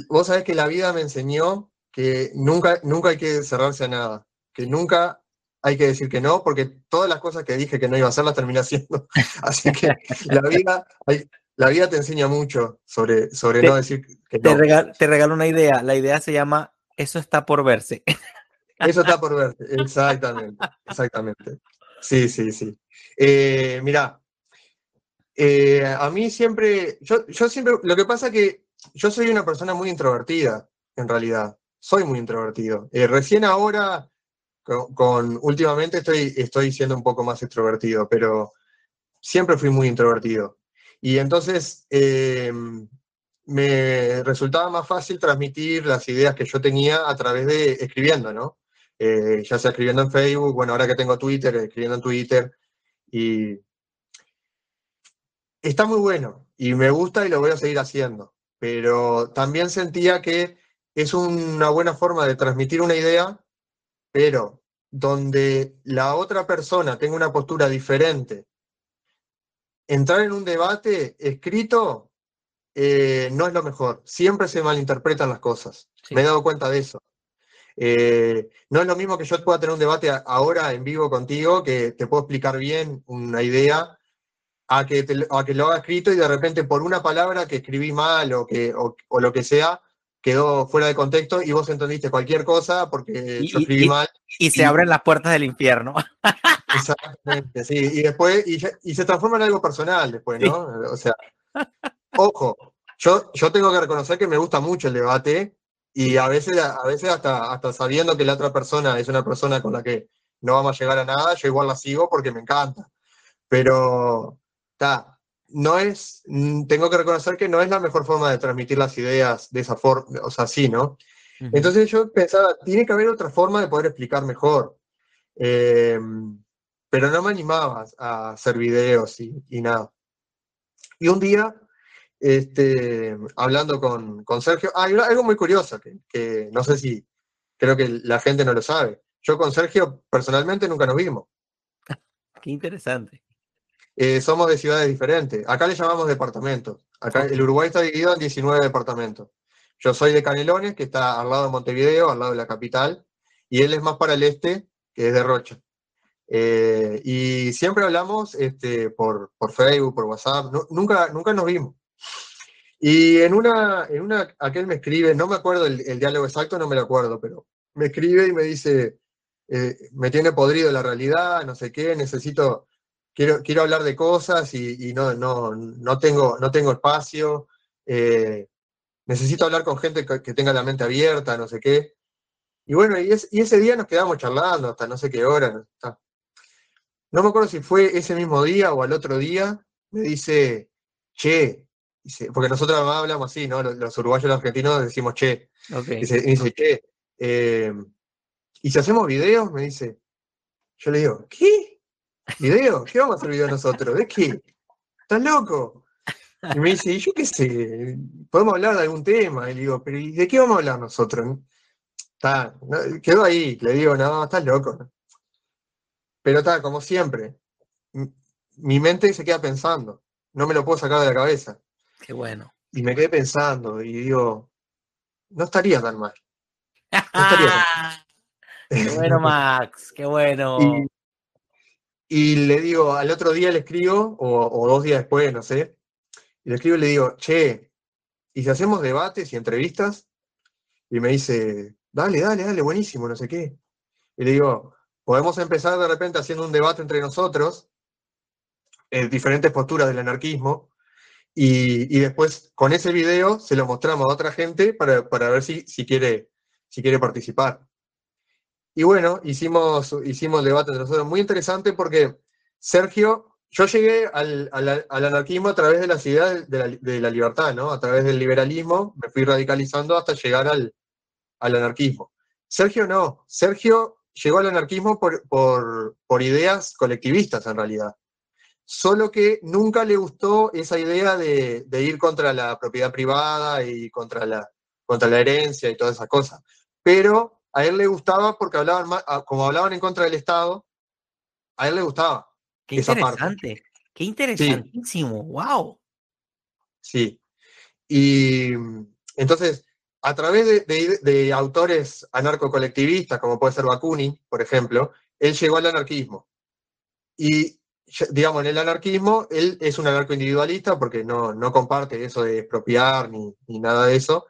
vos sabés que la vida me enseñó que nunca, nunca hay que cerrarse a nada, que nunca hay que decir que no, porque todas las cosas que dije que no iba a hacer las terminé haciendo. Así que la vida, la vida te enseña mucho sobre, sobre no decir que no. te regalo una idea. La idea se llama Eso está por verse. Eso está por verse, exactamente, exactamente. Sí, sí, sí. Eh, mirá, eh, a mí siempre, yo, yo siempre, lo que pasa es que yo soy una persona muy introvertida, en realidad. Soy muy introvertido. Eh, recién ahora con, últimamente estoy, estoy siendo un poco más extrovertido, pero siempre fui muy introvertido. Y entonces em, me resultaba más fácil transmitir las ideas que yo tenía a través de escribiendo, ¿no? Eh, ya sea escribiendo en Facebook, bueno, ahora que tengo Twitter, escribiendo en Twitter. Y está muy bueno y me gusta y lo voy a seguir haciendo. Pero también sentía que es una buena forma de transmitir una idea pero donde la otra persona tenga una postura diferente, entrar en un debate escrito eh, no es lo mejor. Siempre se malinterpretan las cosas. Me he dado cuenta de eso. Eh, no es lo mismo que yo pueda tener un debate ahora en vivo contigo, que te puedo explicar bien una idea, a que, a que lo haga escrito y de repente por una palabra que escribí mal o, que, o lo que sea, quedó fuera de contexto y vos entendiste cualquier cosa porque yo escribí mal. Y, se abren las puertas del infierno. Exactamente, sí. Y después, y, se transforma en algo personal después, ¿no? O sea, ojo, yo, yo tengo que reconocer que me gusta mucho el debate y a veces, a veces hasta, hasta sabiendo que la otra persona es una persona con la que no vamos a llegar a nada, yo igual la sigo porque me encanta. Pero, está, no es, mm, tengo que reconocer que no es la mejor forma de transmitir las ideas de esa forma, o sea, así, ¿no? Entonces yo pensaba, tiene que haber otra forma de poder explicar mejor. Eh, pero no me animaba a hacer videos y, nada. Y un día, este, hablando con, Sergio, hay algo muy curioso que, que no sé si, creo que la gente no lo sabe. Yo con Sergio personalmente nunca nos vimos. Qué interesante. Eh, somos de ciudades diferentes. Acá le llamamos departamentos. Acá el Uruguay está dividido en 19 departamentos. Yo soy de Canelones, que está al lado de Montevideo, al lado de la capital, y él es más para el este, que es de Rocha. Eh, y siempre hablamos este, por, por Facebook, por WhatsApp, nunca, nunca nos vimos. Y en una, en una, aquel me escribe, no me acuerdo el, diálogo exacto, no me lo acuerdo, pero me escribe y me dice, eh, me tiene podrido la realidad, no sé qué, necesito, quiero, hablar de cosas y, no, no, tengo, no tengo espacio, eh, necesito hablar con gente que, tenga la mente abierta, no sé qué. Y bueno, y, ese día nos quedamos charlando hasta no sé qué hora. No, me acuerdo si fue ese mismo día o al otro día, me dice, che, porque nosotros hablamos así, ¿no? Los, uruguayos y los argentinos decimos che. Okay. Dice, dice, che, eh, ¿y si hacemos videos? Me dice. Yo le digo, ¿qué? ¿Video? ¿Qué vamos a hacer video nosotros? ¿De qué? ¿Estás loco? Y me dice, yo qué sé, podemos hablar de algún tema. Y le digo, pero ¿de qué vamos a hablar nosotros? Está, quedó ahí, le digo, no, estás loco. Pero está, como siempre, mi mente se queda pensando, no me lo puedo sacar de la cabeza. Qué bueno. Y me quedé pensando y digo, no estaría tan mal. No estaría tan mal. Qué bueno, Max, qué bueno. Y, le digo, al otro día le escribo, o, dos días después, no sé, y le escribo y le digo, che, ¿y si hacemos debates y entrevistas? Y me dice, dale, dale, dale, buenísimo, no sé qué. Y le digo, podemos empezar de repente haciendo un debate entre nosotros, en diferentes posturas del anarquismo, y, después con ese video se lo mostramos a otra gente para, ver si, si, quiere, si quiere participar. Y bueno, hicimos, hicimos debate entre nosotros. Muy interesante porque Sergio, yo llegué al, anarquismo a través de las ideas de la, libertad, ¿no? A través del liberalismo, me fui radicalizando hasta llegar al, anarquismo. Sergio no, Sergio llegó al anarquismo por, por ideas colectivistas en realidad solo que nunca le gustó esa idea de, ir contra la propiedad privada y contra la, contra la herencia y todas esas cosas. Pero a él le gustaba porque hablaban ah, como hablaban en contra del Estado, a él le gustaba. Qué interesante, qué interesantísimo, wow. Sí. Y entonces, a través de, de autores anarco-colectivistas, como puede ser Bakunin, por ejemplo, él llegó al anarquismo. Y digamos, en el anarquismo, él es un anarco individualista porque no, no comparte eso de expropiar ni, nada de eso,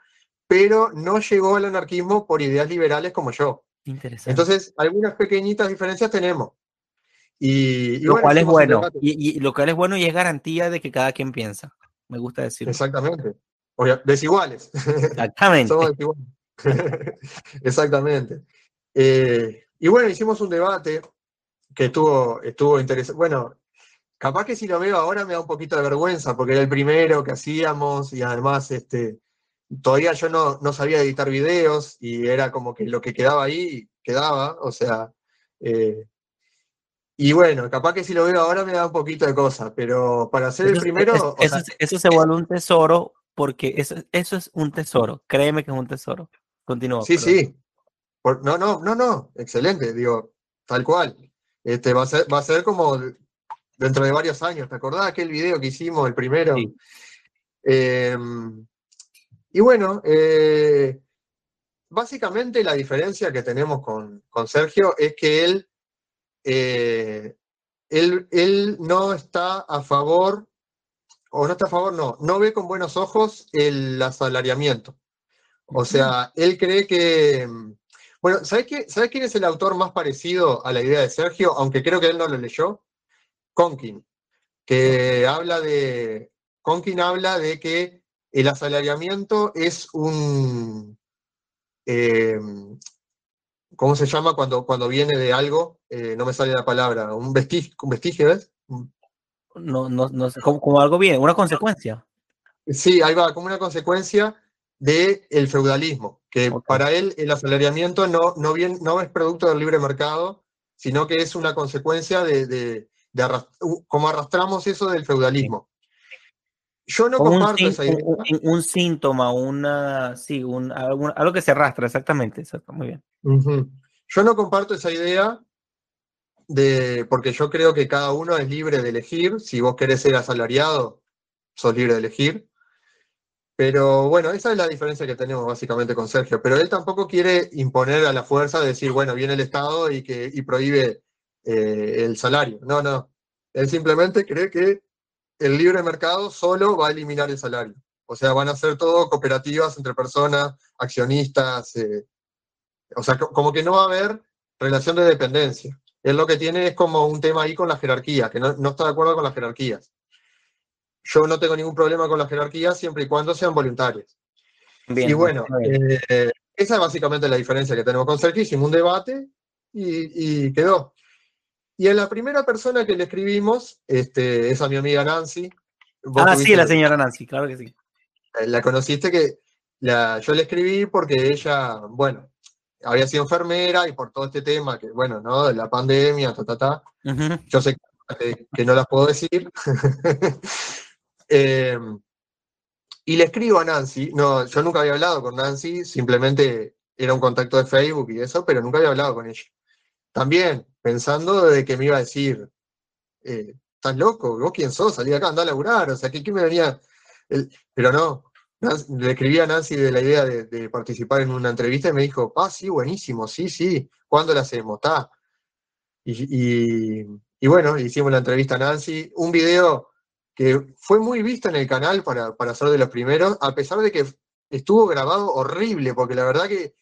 pero no llegó al anarquismo por ideas liberales como yo. Interesante. Entonces, algunas pequeñitas diferencias tenemos. Y, lo cual es bueno. Y, lo cual es bueno y es garantía de que cada quien piensa. Me gusta decirlo. Exactamente. desiguales. Exactamente. Somos desiguales. Exactamente. Eh, y bueno, hicimos un debate que estuvo, estuvo interesante. Bueno, capaz que si lo veo ahora me da un poquito de vergüenza, porque era el primero que hacíamos y además este, todavía yo no, no sabía editar videos y era como que lo que quedaba ahí quedaba, o sea, eh, y bueno, capaz que si lo veo ahora me da un poquito de cosa, pero para ser el primero... eso, se vuelve un tesoro porque eso, eso es un tesoro, créeme que es un tesoro. Continúa. Sí, sí. no, no, no, no, excelente, digo, tal cual. Este, va, a ser, va a ser como dentro de varios años. ¿Te acordás aquel video que hicimos, el primero? Em, y bueno, eh, básicamente la diferencia que tenemos con, Sergio es que él, eh, él, él, no está a favor, o no está a favor, no, no ve con buenos ojos el asalariamiento. O sea, él cree que bueno, ¿sabes, quién es el autor más parecido a la idea de Sergio? Aunque creo que él no lo leyó. Conkin, que habla de. Conkin habla de que el asalariamiento es un. Eh, ¿Cómo se llama cuando, cuando viene de algo? Eh, no me sale la palabra. Un vestigio, un vestigio ¿ves? No, no, no sé, como, algo bien, una consecuencia. Sí, ahí va, como una consecuencia del el feudalismo que para él el asalariamiento no, no, bien, no es producto del libre mercado, sino que es una consecuencia de, de, cómo arrastramos eso del feudalismo. Yo no comparto esa idea. Un, síntoma, una, sí, un, algo, que se arrastra, exactamente, exacto, muy bien. Yo no comparto esa idea de, porque yo creo que cada uno es libre de elegir. Si vos querés ser asalariado, sos libre de elegir. Pero bueno, esa es la diferencia que tenemos básicamente con Sergio. Pero él tampoco quiere imponer a la fuerza, decir, bueno, viene el Estado y, que, prohíbe eh, el salario. No, no. Él simplemente cree que el libre mercado solo va a eliminar el salario. O sea, van a ser todo cooperativas entre personas, accionistas. Eh, o sea, como que no va a haber relación de dependencia. Él lo que tiene es como un tema ahí con la jerarquía, que no, no está de acuerdo con las jerarquías yo no tengo ningún problema con la jerarquía siempre y cuando sean voluntarios. y bueno, eh, esa es básicamente la diferencia que tenemos con Sergio. Hicimos un debate y, quedó. Y a la primera persona que le escribimos este, es a mi amiga Nancy. Ah, sí, la señora Nancy, claro que sí. Eh, la conociste que yo le escribí porque ella, bueno, había sido enfermera y por todo este tema, que bueno, ¿no? De la pandemia, ta, ta, ta. Yo sé que, que no las puedo decir. Eh, y le escribo a Nancy, no, yo nunca había hablado con Nancy, simplemente era un contacto de Facebook y eso, pero nunca había hablado con ella. También pensando de que me iba a decir, eh, estás loco, vos quién sos, salí acá, andá a laburar, o sea, ¿qué, qué me venía? pero no, le escribí a Nancy de la idea de, participar en una entrevista y me dijo, ah, sí, buenísimo, sí, sí, ¿cuándo la hacemos? Está. Y, y, bueno, hicimos la entrevista a Nancy, un video que fue muy visto en el canal para, para ser de los primeros, a pesar de que estuvo grabado horrible, porque la verdad que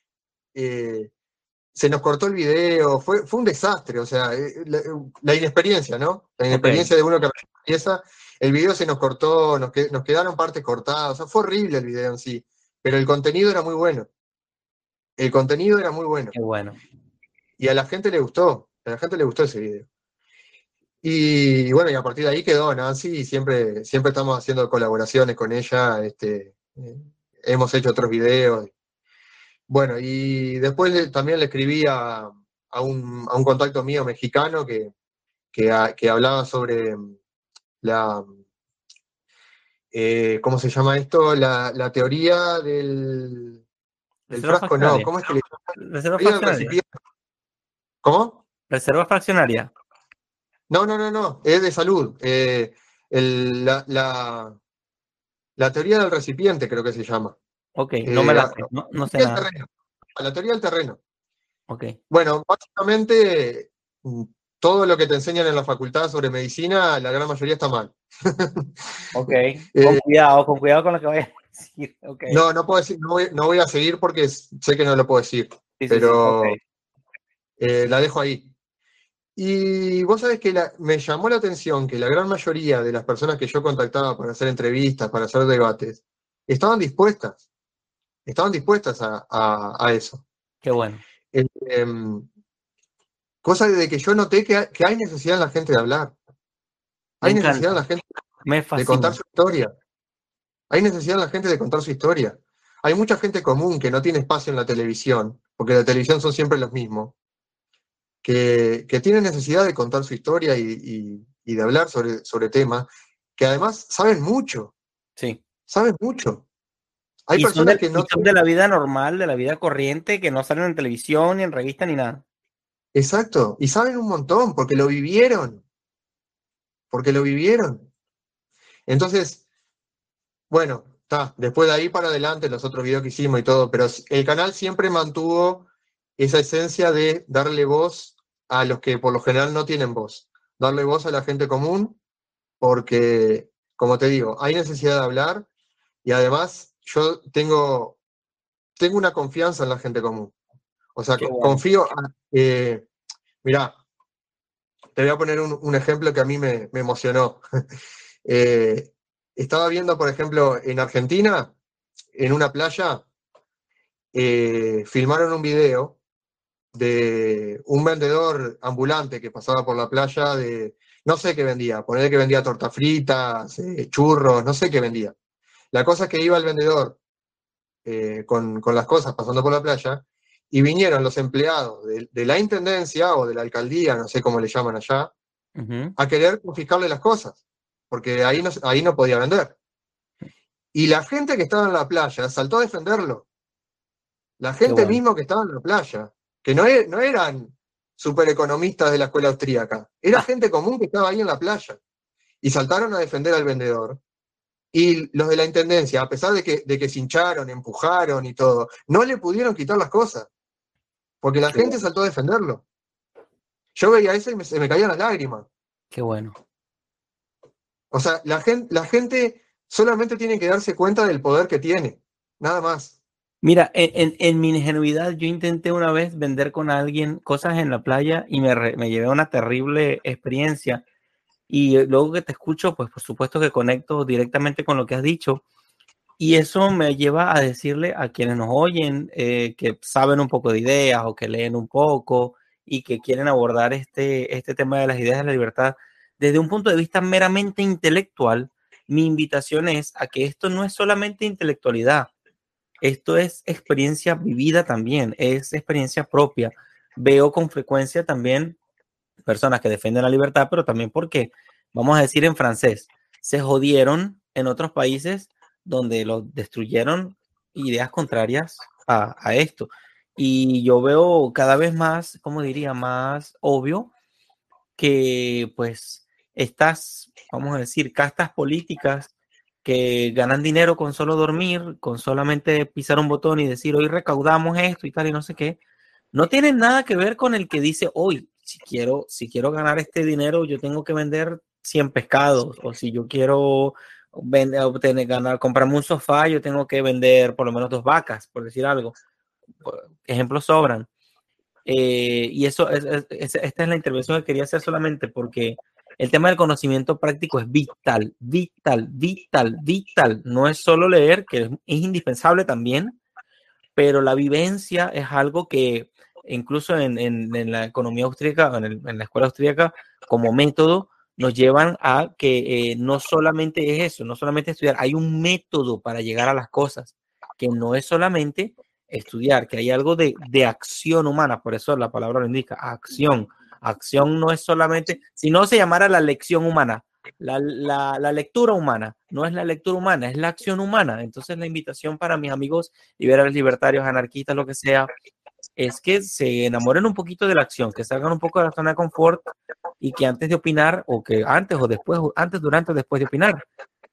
eh, se nos cortó el video, fue, fue un desastre, o sea, eh, la, inexperiencia, ¿no? La inexperiencia de uno que empieza, el video se nos cortó, nos, nos quedaron partes cortadas, o sea, fue horrible el video en sí, pero el contenido era muy bueno. El contenido era muy bueno. Qué bueno. Y a la gente le gustó, a la gente le gustó ese video. Y, bueno, y a partir de ahí quedó Nancy y siempre, siempre estamos haciendo colaboraciones con ella, este, eh, hemos hecho otros videos, bueno, y después también le escribí a, un, contacto mío mexicano que, que, hablaba sobre la, eh, ¿cómo se llama esto? La, teoría del, frasco, no, ¿cómo es que le Reserva fraccionaria. ¿Cómo? Reserva fraccionaria. No, no, no, no, es de salud. Eh, la, la teoría del recipiente creo que se llama. Ok, no me la eh, no, sé nada. La teoría del terreno. Ok. Bueno, básicamente mm, todo lo que te enseñan en la facultad sobre medicina, la gran mayoría está mal. ok, con eh, cuidado, con cuidado con lo que vayas a decir. No, no puedo decir, no voy, a seguir porque sé que no lo puedo decir, pero eh, la dejo ahí. Y vos sabés que me llamó la atención que la gran mayoría de las personas que yo contactaba para hacer entrevistas, para hacer debates, estaban dispuestas estaban dispuestas a, eso. Qué bueno. Em, cosa de que yo noté que, hay necesidad en la gente de hablar. Hay necesidad en la gente de contar su historia. Hay necesidad en la gente de contar su historia. Hay mucha gente común que no tiene espacio en la televisión, porque la televisión son siempre los mismos, que, que tiene necesidad de contar su historia y, y de hablar sobre, sobre temas que además saben mucho. Sí. Saben mucho. Hay personas que no. Son de la vida normal, de la vida corriente, que no salen en televisión, ni en revista, ni nada. Exacto. Y saben un montón, porque lo vivieron. Porque lo vivieron. Entonces, bueno, está. Después de ahí para adelante, los otros videos que hicimos y todo, pero el canal siempre mantuvo esa esencia de darle voz a los que por lo general no tienen voz. Darle voz a la gente común, porque, como te digo, hay necesidad de hablar y además yo tengo, tengo una confianza en la gente común. O sea, confío, eh, mirá, te voy a poner un, ejemplo que a mí me, emocionó. Eh, estaba viendo, por ejemplo, en Argentina, en una playa, eh, filmaron un video de un vendedor ambulante que pasaba por la playa de, no sé qué vendía, poner que vendía torta fritas, churros, no sé qué vendía. La cosa es que iba el vendedor eh, con, las cosas pasando por la playa y vinieron los empleados de, la intendencia o de la alcaldía, no sé cómo le llaman allá, a querer confiscarle las cosas, porque ahí no, ahí no podía vender. Y la gente que estaba en la playa saltó a defenderlo. La gente misma que estaba en la playa, que no, e, no eran supereconomistas de la escuela austríaca, era gente común que estaba ahí en la playa. Y saltaron a defender al vendedor y los de la intendencia, a pesar de que, de que se hincharon, empujaron y todo, no le pudieron quitar las cosas. Porque la gente saltó a defenderlo. Yo veía eso y me, se me caían las lágrimas. Qué bueno. O sea, la gente, la gente solamente tiene que darse cuenta del poder que tiene. Nada más. Mira, en, mi ingenuidad yo intenté una vez vender con alguien cosas en la playa y me, me llevé una terrible experiencia y eh, luego que te escucho, pues por supuesto que conecto directamente con lo que has dicho. Y eso me lleva a decirle a quienes nos oyen, eh, que saben un poco de ideas o que leen un poco y que quieren abordar este, este tema de las ideas de la libertad desde un punto de vista meramente intelectual, mi invitación es a que esto no es solamente intelectualidad, esto es experiencia vivida también, es experiencia propia. Veo con frecuencia también personas que defienden la libertad, pero también porque, vamos a decir en francés, se jodieron en otros países donde los destruyeron ideas contrarias a, esto. Y yo veo cada vez más, como diría, más obvio que pues estas, vamos a decir, castas políticas que ganan dinero con solo dormir, con solamente pisar un botón y decir, hoy recaudamos esto y tal y no sé qué, no tienen nada que ver con el que dice, hoy, si quiero, si quiero ganar este dinero, yo tengo que vender 100 pescados, o si yo quiero vender, obtener, ganar, comprarme un sofá, yo tengo que vender por lo menos dos vacas, por decir algo. Ejemplos sobran. Eh, y eso, es, esta es la intervención que quería hacer solamente porque el tema del conocimiento práctico es vital, vital, vital, vital. No es solo leer, que es, indispensable también, pero la vivencia es algo que incluso en, en, la economía austríaca, en, en, la escuela austríaca, como método, nos llevan a que eh, no solamente es eso, no solamente estudiar, hay un método para llegar a las cosas, que no es solamente estudiar, que hay algo de, de acción humana, por eso la palabra lo indica, acción. Acción no es solamente, si no se llamara la lección humana, la, la, la, lectura humana, no es la lectura humana, es la acción humana. Entonces la invitación para mis amigos liberales, libertarios, anarquistas, lo que sea, es que se enamoren un poquito de la acción, que salgan un poco de la zona de confort y que antes de opinar, o que antes o después, antes, durante o después de opinar,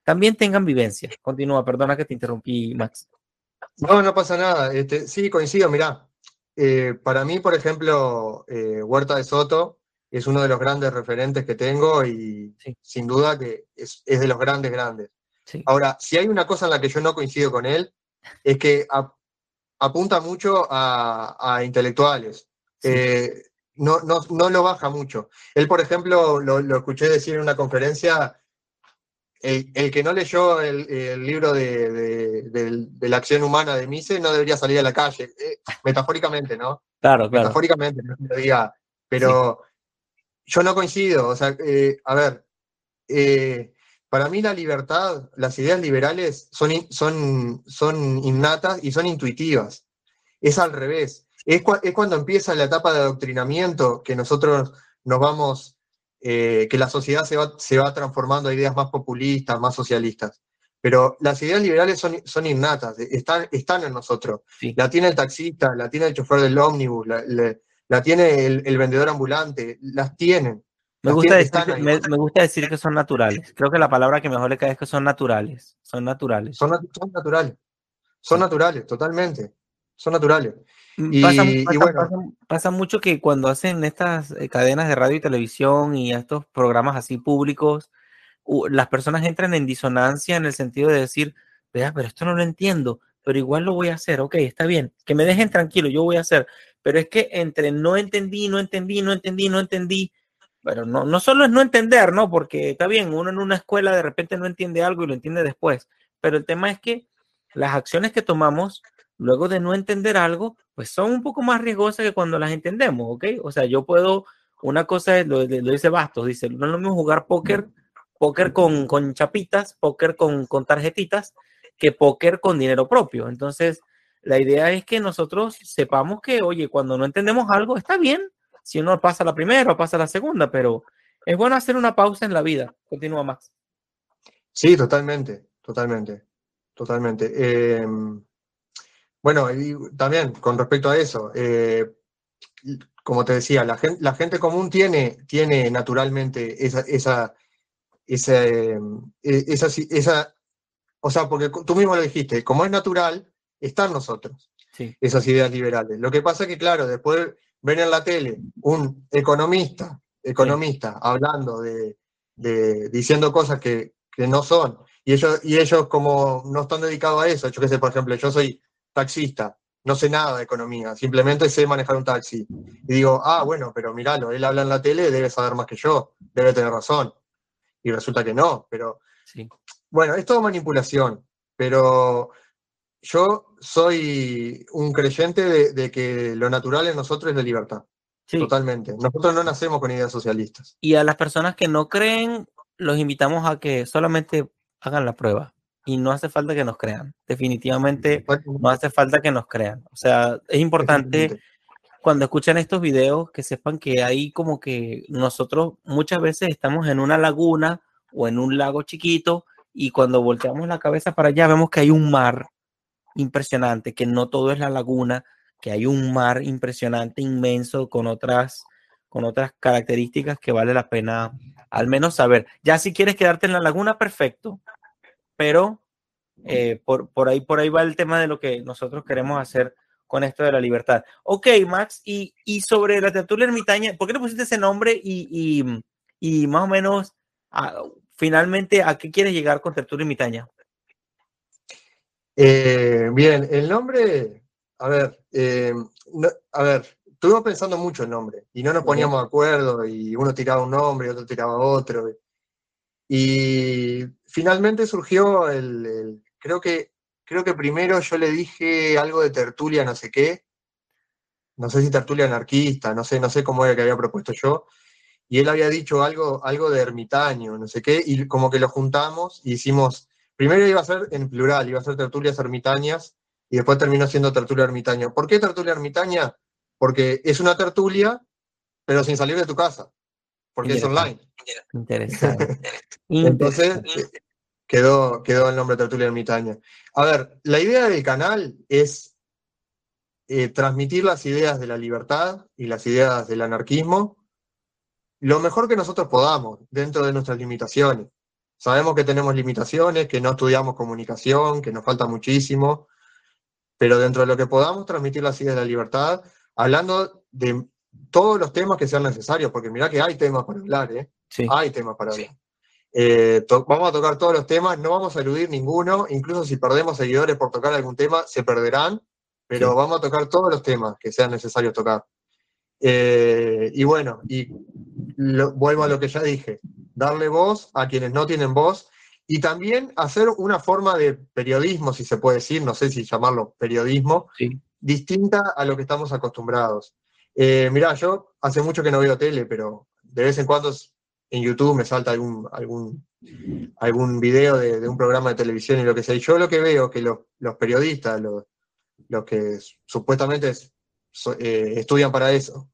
también tengan vivencia. Continúa, perdona que te interrumpí, Max. No, no pasa nada. Este, sí, coincido, mirá. Eh, para mí, por ejemplo, eh, Huerta de Soto es uno de los grandes referentes que tengo y sí. sin duda que es, es, de los grandes, grandes. Sí. Ahora, si hay una cosa en la que yo no coincido con él, es que a, apunta mucho a, a intelectuales. Sí. Eh, no, no, no, lo baja mucho. Él, por ejemplo, lo, lo escuché decir en una conferencia el, el, que no leyó el, el libro de, de, de, de, la acción humana de Mise no debería salir a la calle, eh, metafóricamente, ¿no? Claro, claro. Metafóricamente, no lo diga, pero sí. yo no coincido, o sea, eh, a ver, eh, para mí la libertad, las ideas liberales son, son, son innatas y son intuitivas, es al revés, es, cu es cuando empieza la etapa de adoctrinamiento que nosotros nos vamos eh, que la sociedad se va, se va transformando a ideas más populistas, más socialistas. Pero las ideas liberales son, son innatas, están, están en nosotros. Sí. La tiene el taxista, la tiene el chofer del ómnibus, la, la, la tiene el, el, vendedor ambulante, las tienen. Me gusta, decir que, me, me, gusta decir que son naturales. Creo que la palabra que mejor le cae es que son naturales. Son naturales. Son, son naturales. Son naturales, totalmente. Son naturales. Y, pasa, pasa, y bueno. pasa, pasa, mucho que cuando hacen estas eh, cadenas de radio y televisión y estos programas así públicos, las personas entran en disonancia en el sentido de decir, vea, pero esto no lo entiendo, pero igual lo voy a hacer, ok, está bien, que me dejen tranquilo, yo voy a hacer, pero es que entre no entendí, no entendí, no entendí, no entendí, pero no, no solo es no entender, ¿no? Porque está bien, uno en una escuela de repente no entiende algo y lo entiende después, pero el tema es que las acciones que tomamos luego de no entender algo, pues son un poco más riesgosas que cuando las entendemos, ¿ok? O sea, yo puedo, una cosa es, lo, lo dice Bastos, dice, no es lo mismo jugar póker, póker con, con chapitas, póker con, con tarjetitas, que póker con dinero propio. Entonces, la idea es que nosotros sepamos que, oye, cuando no entendemos algo, está bien, si uno pasa la primera o pasa la segunda, pero es bueno hacer una pausa en la vida. Continúa, Max. Sí, totalmente, totalmente, totalmente. Eh... Bueno, y también con respecto a eso, eh, como te decía, la gente, la gente común tiene, tiene naturalmente esa, esa, esa, eh, esa, esa, o sea, porque tú mismo lo dijiste, como es natural, están nosotros, sí. esas ideas liberales. Lo que pasa es que, claro, después ven en la tele un economista, economista, sí. hablando de, de, diciendo cosas que, que no son, y ellos, y ellos como no están dedicados a eso, yo qué sé, por ejemplo, yo soy taxista, no sé nada de economía, simplemente sé manejar un taxi. Y digo, ah, bueno, pero míralo, él habla en la tele, debe saber más que yo, debe tener razón. Y resulta que no, pero sí. bueno, es todo manipulación, pero yo soy un creyente de, de que lo natural en nosotros es la libertad. Sí. Totalmente. Nosotros no nacemos con ideas socialistas. Y a las personas que no creen, los invitamos a que solamente hagan la prueba y no hace falta que nos crean. Definitivamente no hace falta que nos crean. O sea, es importante cuando escuchan estos videos que sepan que hay como que nosotros muchas veces estamos en una laguna o en un lago chiquito y cuando volteamos la cabeza para allá vemos que hay un mar impresionante, que no todo es la laguna, que hay un mar impresionante, inmenso, con otras, con otras características que vale la pena al menos saber. Ya si quieres quedarte en la laguna, perfecto, pero eh, por, por, ahí, por ahí va el tema de lo que nosotros queremos hacer con esto de la libertad. Ok, Max, y, y sobre la tertulia ermitaña, ¿por qué le pusiste ese nombre y, y, y más o menos finalmente a qué quieres llegar con tertulia ermitaña? Eh, bien, el nombre, a ver, eh, a ver, estuvimos pensando mucho el nombre y no nos poníamos de acuerdo y uno tiraba un nombre y otro tiraba otro. Y finalmente surgió el, creo que creo que primero yo le dije algo de tertulia no sé qué, no sé si tertulia anarquista, no sé, no sé cómo era que había propuesto yo, y él había dicho algo, algo de ermitaño, no sé qué, y como que lo juntamos y hicimos Primero iba a ser en plural, iba a ser tertulias ermitañas y después terminó siendo tertulia ermitaña. ¿Por qué tertulia ermitaña? Porque es una tertulia, pero sin salir de tu casa, porque es online. Interesante. Entonces quedó, quedó el nombre tertulia ermitaña. A ver, la idea del canal es eh, transmitir las ideas de la libertad y las ideas del anarquismo lo mejor que nosotros podamos, dentro de nuestras limitaciones. Sabemos que tenemos limitaciones, que no estudiamos comunicación, que nos falta muchísimo, pero dentro de lo que podamos transmitir ideas de la libertad, hablando de todos los temas que sean necesarios, porque mira que hay temas para hablar, ¿eh? Hay temas para hablar. Eh, vamos a tocar todos los temas, no vamos a eludir ninguno, incluso si perdemos seguidores por tocar algún tema, se perderán, pero vamos a tocar todos los temas que sean necesarios tocar. Eh, y bueno, y vuelvo a lo que ya dije, darle voz a quienes no tienen voz y también hacer una forma de periodismo, si se puede decir, no sé si llamarlo periodismo, distinta a lo que estamos acostumbrados. Eh, mirá, yo hace mucho que no veo tele, pero de vez en cuando en YouTube me salta algún, algún, algún video de, un programa de televisión y lo que sea. Y yo lo que veo que los, periodistas, los, que supuestamente eh, estudian para eso,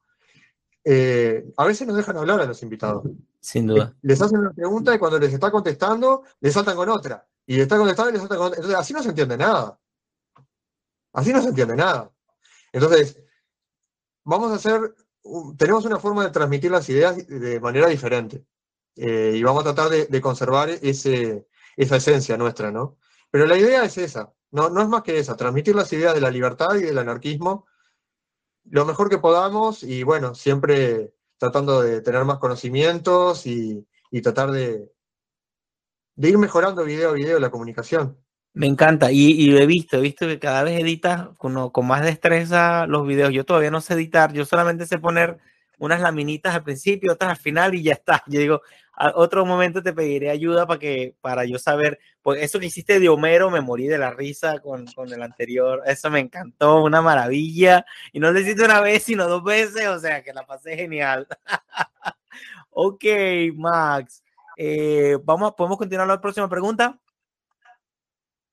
eh, a veces nos dejan hablar a los invitados. Sin duda. Les hacen una pregunta y cuando les está contestando, les saltan con otra. Y les está contestando y les saltan con otra. Entonces, así no se entiende nada. Así no se entiende nada. Entonces, vamos a hacer, tenemos una forma de transmitir las ideas de manera diferente. Eh, y vamos a tratar de, conservar ese, esa esencia nuestra, ¿no? Pero la idea es esa, no, no es más que esa, transmitir las ideas de la libertad y del anarquismo lo mejor que podamos y bueno, siempre tratando de tener más conocimientos y, tratar de, de, ir mejorando video a video la comunicación. Me encanta y, lo he visto, he visto que cada vez editas con, con más destreza los videos. Yo todavía no sé editar, yo solamente sé poner unas laminitas al principio, otras al final y ya está. Yo digo, a otro momento te pediré ayuda para que para yo saber, pues eso que hiciste de Homero me morí de la risa con, con el anterior, eso me encantó, una maravilla y no lo hiciste una vez sino dos veces, o sea que la pasé genial. ok, Max, eh, vamos, podemos continuar la próxima pregunta.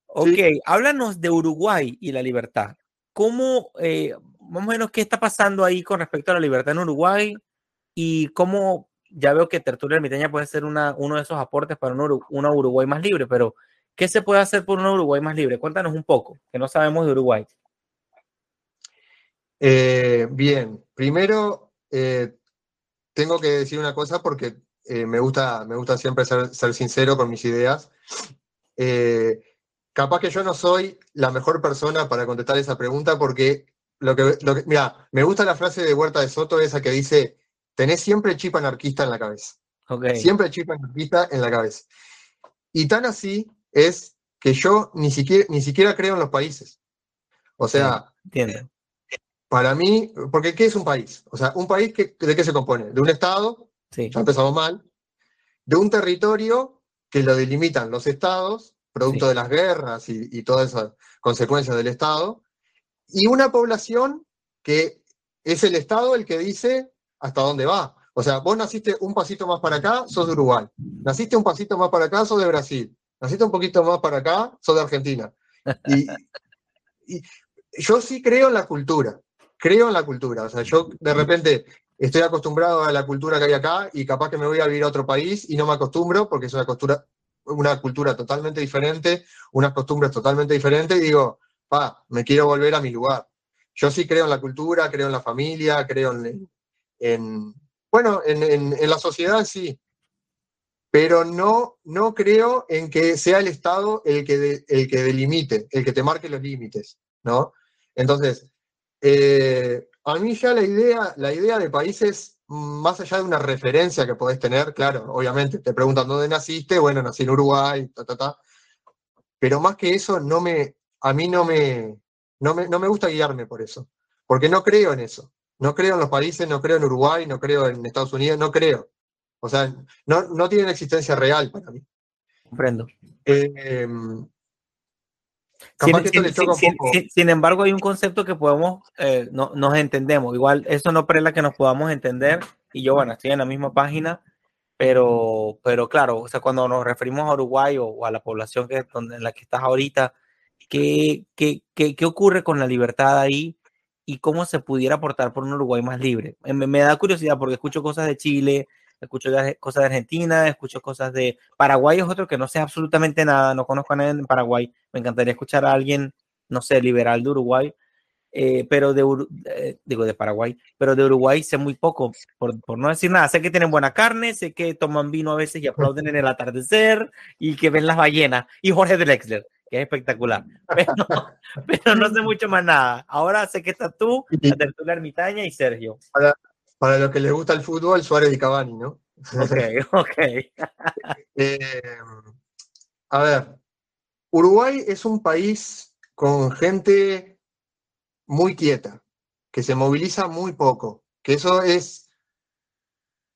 Ok, háblanos de Uruguay y la libertad. ¿Cómo, eh, más o menos, qué está pasando ahí con respecto a la libertad en Uruguay y cómo ya veo que Tertulia Ermiteña puede ser una, uno de esos aportes para una, Uruguay más libre, pero ¿qué se puede hacer por una Uruguay más libre? Cuéntanos un poco, que no sabemos de Uruguay. Eh, bien, primero eh, tengo que decir una cosa porque eh, me, gusta, me gusta siempre ser, ser sincero con mis ideas. capaz que yo no soy la mejor persona para contestar esa pregunta porque lo que, lo que, mira, me gusta la frase de Huerta de Soto, esa que dice, tenés siempre chip anarquista en la cabeza. Siempre chip anarquista en la cabeza. Y tan así es que yo ni siquiera, ni siquiera creo en los países. O sea, para mí, porque ¿qué es un país? O sea, un país que, ¿de qué se compone? De un Estado, ya empezamos mal, de un territorio que lo delimitan los estados, producto de las guerras y, y todas esas consecuencias del Estado, y una población que es el Estado el que dice hasta dónde va. O sea, vos naciste un pasito más para acá, sos de Uruguay. Naciste un pasito más para acá, sos de Brasil. Naciste un poquito más para acá, sos de Argentina. Y, yo sí creo en la cultura. Creo en la cultura. O sea, yo de repente estoy acostumbrado a la cultura que hay acá y capaz que me voy a vivir a otro país y no me acostumbro porque es una cultura, una cultura totalmente diferente, unas costumbres totalmente diferentes y digo, pa, me quiero volver a mi lugar. yo sí creo en la cultura, creo en la familia, creo en, bueno, en, la sociedad sí, pero no, no creo en que sea el Estado el que, el que delimite, el que te marque los límites, ¿no? Entonces, eh, a mí ya la idea, la idea de países, más allá de una referencia que podés tener, claro, obviamente, te preguntan dónde naciste, bueno, nací en Uruguay, ta, ta, ta, pero más que eso, no me, a mí no me, no me, no me gusta guiarme por eso, porque no creo en eso. No creo en los países, no creo en Uruguay, no creo en Estados Unidos, no creo. O sea, no, no tienen existencia real para mí. Comprendo. Eh, sin, embargo, hay un concepto que podemos, eh, no, nos entendemos. Igual, eso no prela que nos podamos entender. Y yo, bueno, estoy en la misma página, pero, pero claro, o sea, cuando nos referimos a Uruguay o, a la población que, donde, en la que estás ahorita, ¿qué, qué, qué, qué ocurre con la libertad ahí? Y cómo se pudiera aportar por un Uruguay más libre. Me, me, da curiosidad porque escucho cosas de Chile, escucho cosas de Argentina, escucho cosas de Paraguay, es otro que no sé absolutamente nada, no conozco a nadie en Paraguay. Me encantaría escuchar a alguien, no sé, liberal de Uruguay, eh, pero de, eh, digo, de Paraguay, pero de Uruguay sé muy poco, por, por, no decir nada. Sé que tienen buena carne, sé que toman vino a veces y aplauden en el atardecer y que ven las ballenas. Y Jorge Drexler, que es espectacular. Pero, no sé mucho más nada. Ahora sé que estás tú, la tertulia ermitaña y Sergio. Para, para los que les gusta el fútbol, Suárez y Cavani, ¿no? Ok, ok. Eh, a ver, Uruguay es un país con gente muy quieta, que se moviliza muy poco, que eso es,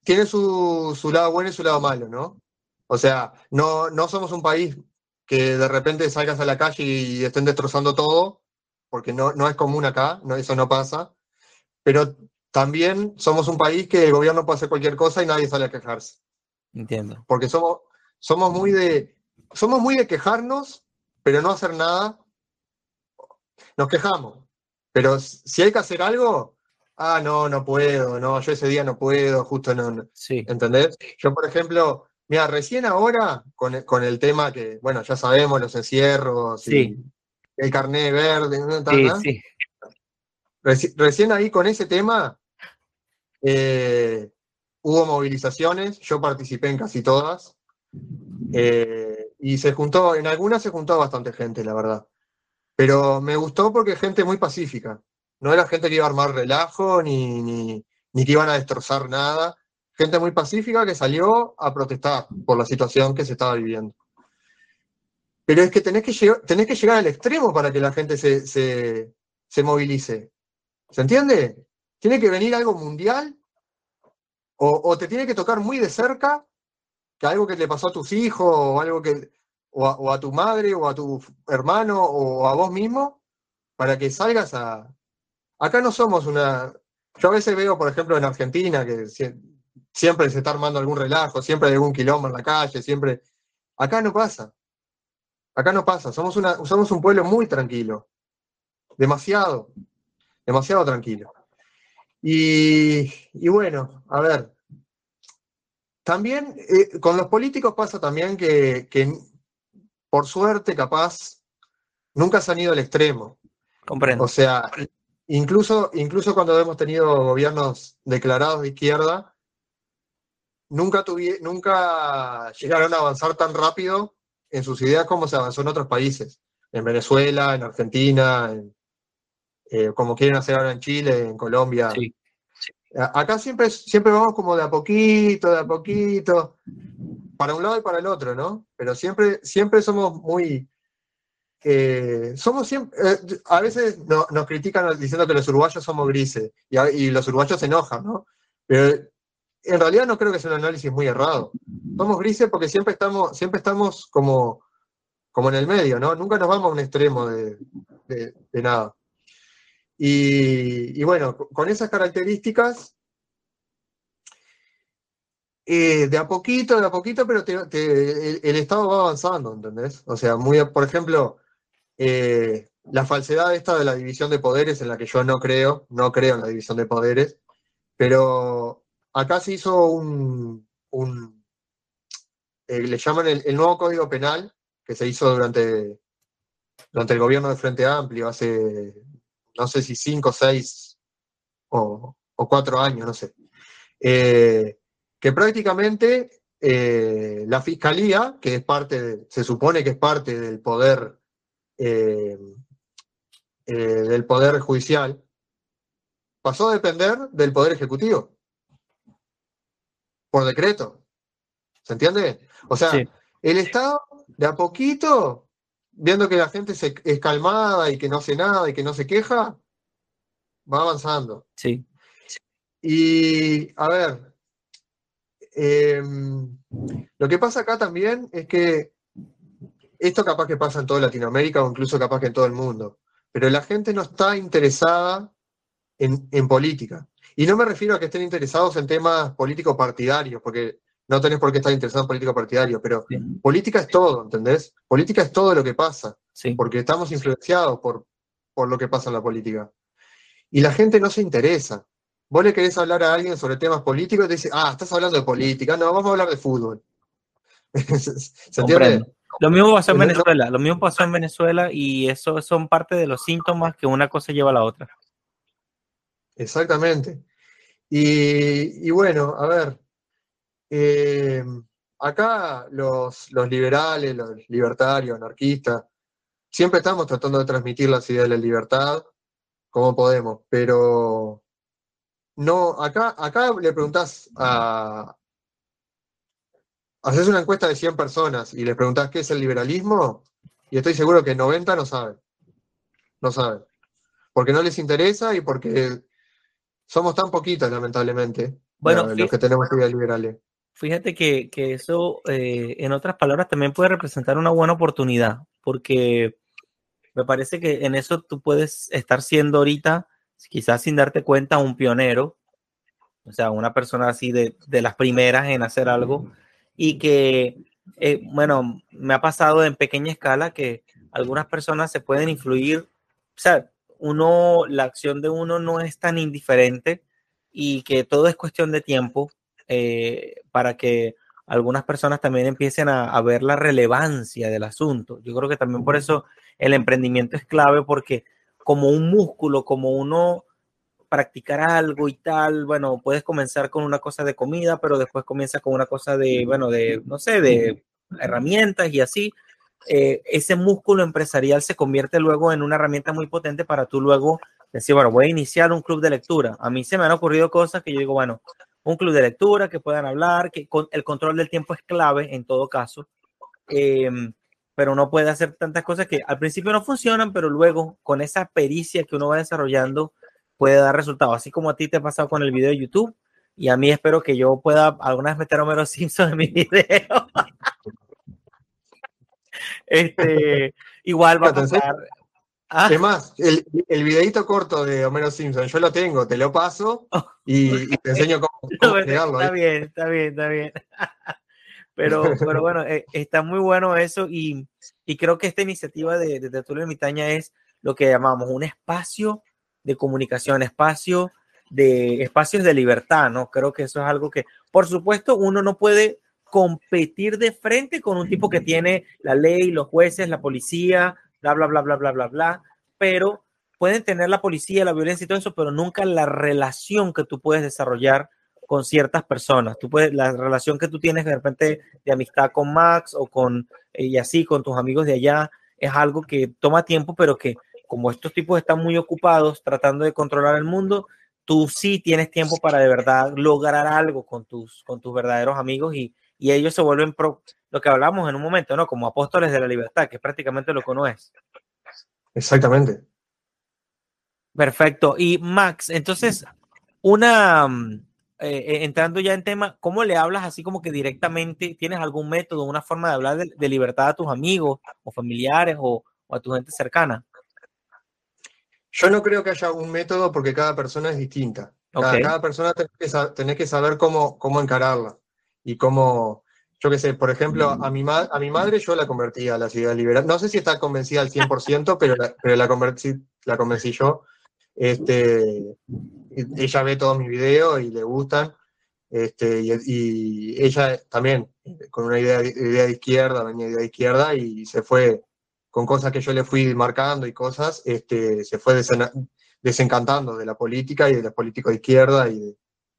tiene su, su lado bueno y su lado malo, ¿no? O sea, no, no somos un país que de repente salgas a la calle y estén destrozando todo, porque no, no es común acá, no, eso no pasa. Pero también somos un país que el gobierno puede hacer cualquier cosa y nadie sale a quejarse. Entiendo. Porque somos, somos, muy de, somos muy de quejarnos, pero no hacer nada. Nos quejamos. Pero si hay que hacer algo, ah, no, no puedo, no, yo ese día no puedo, justo no. Sí. ¿Entendés? Yo, por ejemplo, Mira, recién ahora, con, el tema que, bueno, ya sabemos, los encierros, y el carnet verde, sí, sí. recién ahí con ese tema eh, hubo movilizaciones, yo participé en casi todas, eh, y se juntó, en algunas se juntó bastante gente, la verdad. Pero me gustó porque gente muy pacífica. No era gente que iba a armar relajo, ni, ni, ni que iban a destrozar nada gente muy pacífica que salió a protestar por la situación que se estaba viviendo. Pero es que tenés que, llegar, tenés que llegar al extremo para que la gente se, se, movilice. ¿Se entiende? Tiene que venir algo mundial o, te tiene que tocar muy de cerca que algo que le pasó a tus hijos o algo que o o a, tu madre o a tu hermano o a vos mismo para que salgas a acá no somos una yo a veces veo por ejemplo en Argentina que siempre se está armando algún relajo, siempre hay algún quilombo en la calle, siempre. Acá no pasa. Acá no pasa. Somos, una, somos un pueblo muy tranquilo. Demasiado. Demasiado tranquilo. Y, bueno, a ver. También eh, con los políticos pasa también que, por suerte, capaz, nunca se han ido al extremo. Comprendo. O sea, incluso, incluso cuando hemos tenido gobiernos declarados de izquierda, nunca, nunca llegaron a avanzar tan rápido en sus ideas como se avanzó en otros países, en Venezuela, en Argentina, eh, como quieren hacer ahora en Chile, en Colombia. Acá siempre, siempre vamos como de a poquito, de a poquito, para un lado y para el otro, ¿no? Pero siempre, siempre somos muy... Eh, somos siempre, eh, a veces nos critican diciendo que los uruguayos somos grises y, y los uruguayos se enojan, ¿no? Pero en realidad no creo que sea un análisis muy errado. Somos grises porque siempre estamos, siempre estamos como, como en el medio, ¿no? Nunca nos vamos a un extremo de, nada. Y, bueno, con esas características, eh, de a poquito, de a poquito, pero el, Estado va avanzando, ¿entendés? O sea, muy, por ejemplo, eh, la falsedad esta de la división de poderes, en la que yo no creo, no creo en la división de poderes, pero acá se hizo un, eh, le llaman el, nuevo Código Penal, que se hizo durante, durante el gobierno de Frente Amplio hace no sé si cinco, seis o, cuatro años, no sé. Eh, que prácticamente eh, la fiscalía, que es parte, se supone que es parte del poder, del poder judicial, pasó a depender del poder ejecutivo por decreto. ¿Se entiende? O sea, el Estado de a poquito, viendo que la gente se, es calmada y que no hace nada y que no se queja, va avanzando. Sí. Y a ver, em, lo que pasa acá también es que esto capaz que pasa en toda Latinoamérica o incluso capaz que en todo el mundo, pero la gente no está interesada en, en política. Y no me refiero a que estén interesados en temas políticos partidarios, porque no tenés por qué estar interesado en política partidario, pero política es todo, ¿entendés? Política es todo lo que pasa, porque estamos influenciados por, por lo que pasa en la política. Y la gente no se interesa. Vos le querés hablar a alguien sobre temas políticos y te dice, ah, estás hablando de política. No, vamos a hablar de fútbol. ¿Se entiende? Lo mismo pasó en Venezuela, lo mismo pasó en Venezuela y eso son parte de los síntomas que una cosa lleva a la otra. Exactamente. Y, bueno, a ver, eh, acá los, los liberales, los libertarios, anarquistas, siempre estamos tratando de transmitir las ideas de la libertad como podemos, pero no, acá, acá le preguntás a... Haces una encuesta de 100 personas y les preguntás qué es el liberalismo y estoy seguro que 90 no saben. No saben. Porque no les interesa y porque somos tan poquitos, lamentablemente, bueno, los que tenemos ideas liberales. Fíjate que, eso, eh, en otras palabras, también puede representar una buena oportunidad, porque me parece que en eso tú puedes estar siendo ahorita quizás sin darte cuenta, un pionero, o sea, una persona así de, las primeras en hacer algo y que, eh, bueno, me ha pasado en pequeña escala que algunas personas se pueden influir, o sea, uno, la acción de uno no es tan indiferente y que todo es cuestión de tiempo eh, para que algunas personas también empiecen a, a, ver la relevancia del asunto. Yo creo que también por eso el emprendimiento es clave porque como un músculo, como uno practicar algo y tal, bueno, puedes comenzar con una cosa de comida, pero después comienza con una cosa de, bueno, de, no sé, de herramientas y así. Eh, ese músculo empresarial se convierte luego en una herramienta muy potente para tú luego decir, bueno, voy a iniciar un club de lectura. A mí se me han ocurrido cosas que yo digo, bueno, un club de lectura, que puedan hablar, que con, el control del tiempo es clave en todo caso. Eh, pero uno puede hacer tantas cosas que al principio no funcionan, pero luego con esa pericia que uno va desarrollando puede dar resultados, así como a ti te ha pasado con el video de YouTube y a mí espero que yo pueda alguna vez meter a Homero Simpson en mi video. Este, igual va a pasar. Ah. el, el videito corto de Homero Simpson, yo lo tengo, te lo paso y, te enseño cómo, cómo Está bien, está bien, está bien. Pero, pero bueno, eh, está muy bueno eso y, y, creo que esta iniciativa de, de Tertulia Mitaña es lo que llamamos un espacio de comunicación, espacio de espacios de libertad, ¿no? Creo que eso es algo que, por supuesto, uno no puede competir de frente con un tipo que tiene la ley, los jueces, la policía, bla, bla, bla, bla, bla, bla, bla, pero pueden tener la policía, la violencia y todo eso, pero nunca la relación que tú puedes desarrollar con ciertas personas. Tú puedes, la relación que tú tienes de repente de amistad con Max o con, y así, con tus amigos de allá, es algo que toma tiempo, pero que como estos tipos están muy ocupados tratando de controlar el mundo, tú sí tienes tiempo para de verdad lograr algo con tus, con tus verdaderos amigos y, y ellos se vuelven pro, lo que hablamos en un momento, ¿no? Como apóstoles de la libertad, que es prácticamente lo que uno es. Exactamente. Perfecto. Y Max, entonces, una, mm, eh, eh, entrando ya en tema, ¿cómo le hablas así como que directamente? ¿Tienes algún método, una forma de hablar de, libertad a tus amigos o familiares o, a tu gente cercana? Yo no creo que haya un método porque cada persona es distinta. Cada, persona tenés que, saber cómo, cómo encararla y cómo, yo qué sé, por ejemplo, a mi, a mi madre yo la convertí a la ciudad liberal. No sé si está convencida al 100%, pero la, pero la, convencí, la convencí yo. Este, ella ve todos mis videos y le gustan. Este, y, ella también, con una idea, idea de izquierda, venía idea de izquierda y se fue con cosas que yo le fui marcando y cosas, este, se fue desencantando de la política y de los políticos de izquierda y de,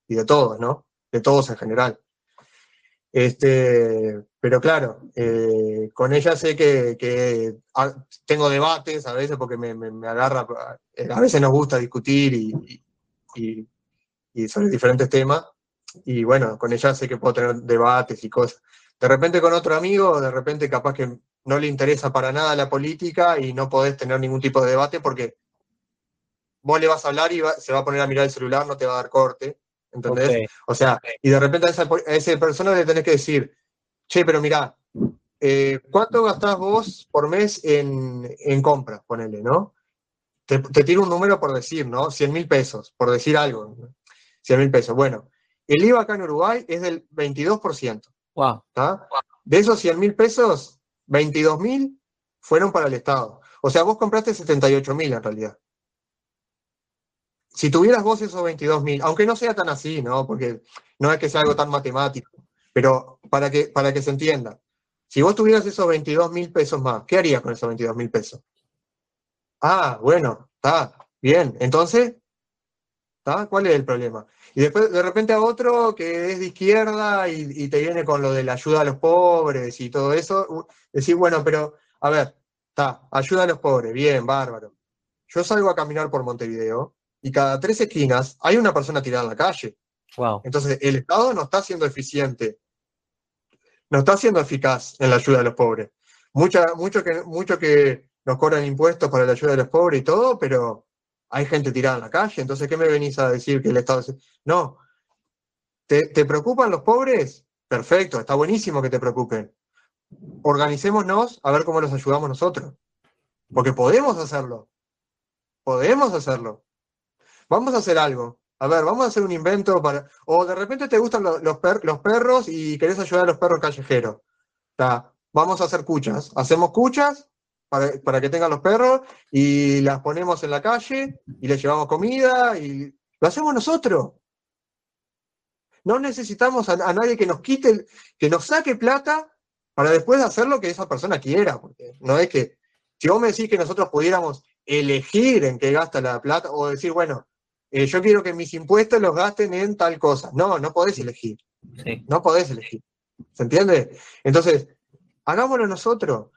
y de todos, ¿no? De todos en general. Este, pero claro, eh, con ella sé que, tengo debates a veces porque me, agarra, a veces nos gusta discutir y, y, sobre diferentes temas. Y bueno, con ella sé que puedo tener debates y cosas. De repente con otro amigo, de repente capaz que no le interesa para nada la política y no podés tener ningún tipo de debate porque vos le vas a hablar y se va a poner a mirar el celular, no te va a dar corte. ¿Entendés? O sea, y de repente a esa, persona le tenés que decir, che, pero mira, eh, ¿cuánto gastás vos por mes en, en compras? Ponele, ¿no? Te, te, tiro un número por decir, ¿no? 100 mil pesos, por decir algo. 100 mil pesos. Bueno, el IVA acá en Uruguay es del 22%. Wow. De esos 100 mil pesos, 22 mil fueron para el Estado. O sea, vos compraste 78 mil en realidad si tuvieras vos esos 22 mil, aunque no sea tan así, ¿no? Porque no es que sea algo tan matemático, pero para que, para que se entienda, si vos tuvieras esos 22 mil pesos más, ¿qué harías con esos 22 mil pesos? Ah, bueno, está, bien. Entonces, ¿está? ¿Cuál es el problema? Y después, de repente, a otro que es de izquierda y, te viene con lo de la ayuda a los pobres y todo eso, decir, bueno, pero, a ver, está, ayuda a los pobres, bien, bárbaro. Yo salgo a caminar por Montevideo y cada tres esquinas hay una persona tirada en la calle. Wow. Entonces, el Estado no está siendo eficiente, no está siendo eficaz en la ayuda a los pobres. Mucha, mucho, que, mucho que nos cobran impuestos para la ayuda de los pobres y todo, pero hay gente tirada en la calle. Entonces, ¿qué me venís a decir que el Estado... No. ¿Te, ¿Te preocupan los pobres? Perfecto, está buenísimo que te preocupen. Organicémonos a ver cómo los ayudamos nosotros. Porque podemos hacerlo. Podemos hacerlo vamos a hacer algo. A ver, vamos a hacer un invento para. O de repente te gustan los, los, perros y querés ayudar a los perros callejeros. Vamos a hacer cuchas. Hacemos cuchas para, que tengan los perros y las ponemos en la calle y les llevamos comida y lo hacemos nosotros. No necesitamos a, nadie que nos quite, que nos saque plata para después hacer lo que esa persona quiera. Porque no es que, si vos me decís que nosotros pudiéramos elegir en qué gasta la plata o decir, bueno, eh, yo quiero que mis impuestos los gasten en tal cosa. No, no podés elegir. No podés elegir. ¿Se entiende? Entonces, hagámoslo nosotros.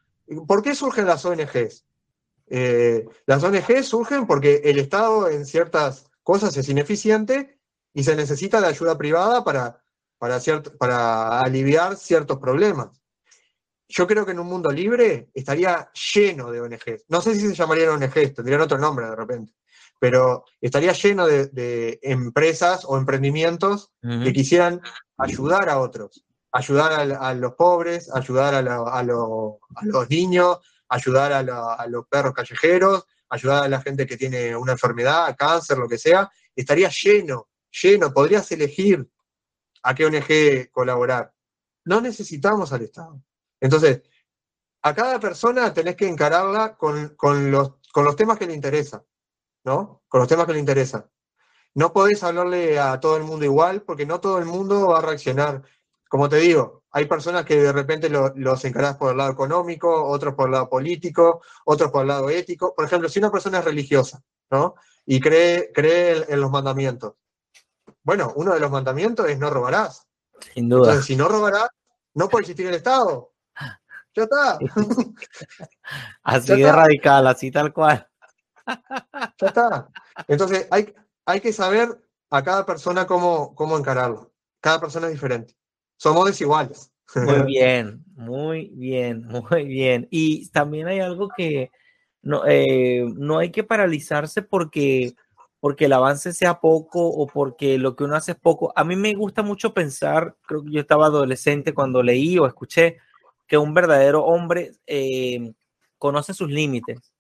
¿Por qué surgen las ONGs? Eh, las ONGs surgen porque el Estado en ciertas cosas es ineficiente y se necesita de ayuda privada para, para, para aliviar ciertos problemas. Yo creo que en un mundo libre estaría lleno de ONGs. No sé si se llamarían ONGs, tendrían otro nombre de repente pero estaría lleno de, empresas o emprendimientos que quisieran ayudar a otros, ayudar a, los pobres, ayudar a, los niños, ayudar a, los perros callejeros, ayudar a la gente que tiene una enfermedad, cáncer, lo que sea. Estaría lleno, lleno, podrías elegir a qué ONG colaborar. No necesitamos al Estado. Entonces, a cada persona tenés que encararla con, los, con los temas que le interesan. ¿No? Con los temas que le interesan. No podés hablarle a todo el mundo igual porque no todo el mundo va a reaccionar. Como te digo, hay personas que de repente los encarás por el lado económico, otros por el lado político, otros por el lado ético. Por ejemplo, si una persona es religiosa, ¿no? Y cree, cree en los mandamientos. Bueno, uno de los mandamientos es no robarás. Sin duda. Entonces, si no robarás, no puede existir el Estado. Ya está. así de radical, así tal cual. Ya está. Entonces, hay, hay que saber a cada persona cómo, cómo encararlo. Cada persona es diferente. Somos desiguales. Muy bien, muy bien, muy bien. Y también hay algo que no, eh, no hay que paralizarse porque, porque el avance sea poco o porque lo que uno hace es poco. A mí me gusta mucho pensar, creo que yo estaba adolescente cuando leí o escuché que un verdadero hombre eh, conoce sus límites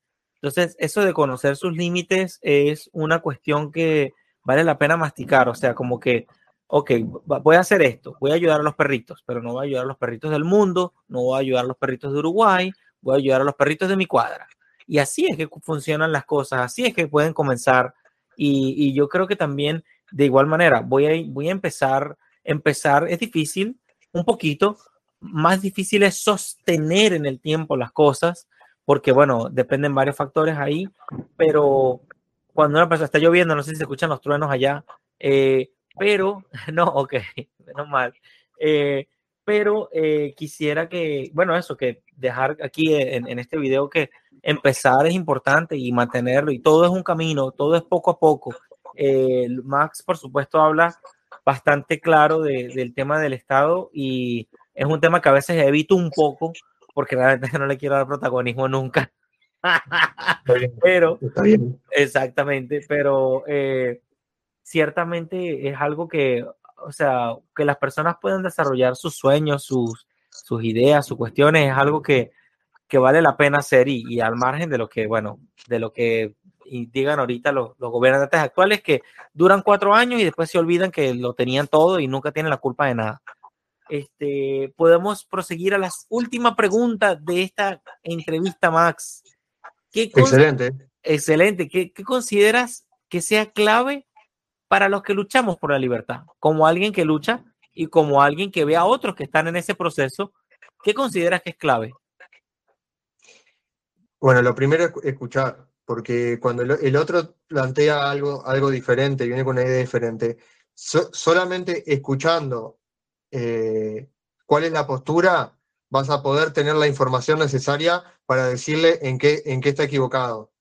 entonces, eso de conocer sus límites es una cuestión que vale la pena masticar, o sea, como que, ok, voy a hacer esto, voy a ayudar a los perritos, pero no voy a ayudar a los perritos del mundo, no voy a ayudar a los perritos de Uruguay, voy a ayudar a los perritos de mi cuadra. Y así es que funcionan las cosas, así es que pueden comenzar. Y, yo creo que también, de igual manera, voy a, voy a empezar, empezar es difícil, un poquito, más difícil es sostener en el tiempo las cosas, porque bueno, dependen varios factores ahí, pero cuando una persona está lloviendo, no sé si se escuchan los truenos allá, eh, pero, no, ok, menos mal. Eh, pero eh, quisiera que, bueno, eso, que dejar aquí en, en, este video que empezar es importante y mantenerlo, y todo es un camino, todo es poco a poco. Max, por supuesto, habla bastante claro de, del tema del Estado y es un tema que a veces evito un poco porque realmente no le quiero dar protagonismo nunca. pero, exactamente, pero eh, ciertamente es algo que, o sea, que las personas puedan desarrollar sus sueños, sus, sus ideas, sus cuestiones, es algo que, que vale la pena hacer y, y, al margen de lo que, bueno, de lo que digan ahorita los, los, gobernantes actuales que duran cuatro años y después se olvidan que lo tenían todo y nunca tienen la culpa de nada. Este, podemos proseguir a las últimas preguntas de esta entrevista, Max. ¿Qué excelente. Excelente. ¿Qué, ¿Qué, consideras que sea clave para los que luchamos por la libertad? Como alguien que lucha y como alguien que ve a otros que están en ese proceso, ¿qué consideras que es clave? Bueno, lo primero es escuchar, porque cuando el otro plantea algo, algo diferente, viene con una idea diferente, so, solamente escuchando eh, cuál es la postura, vas a poder tener la información necesaria para decirle en qué, en qué está equivocado.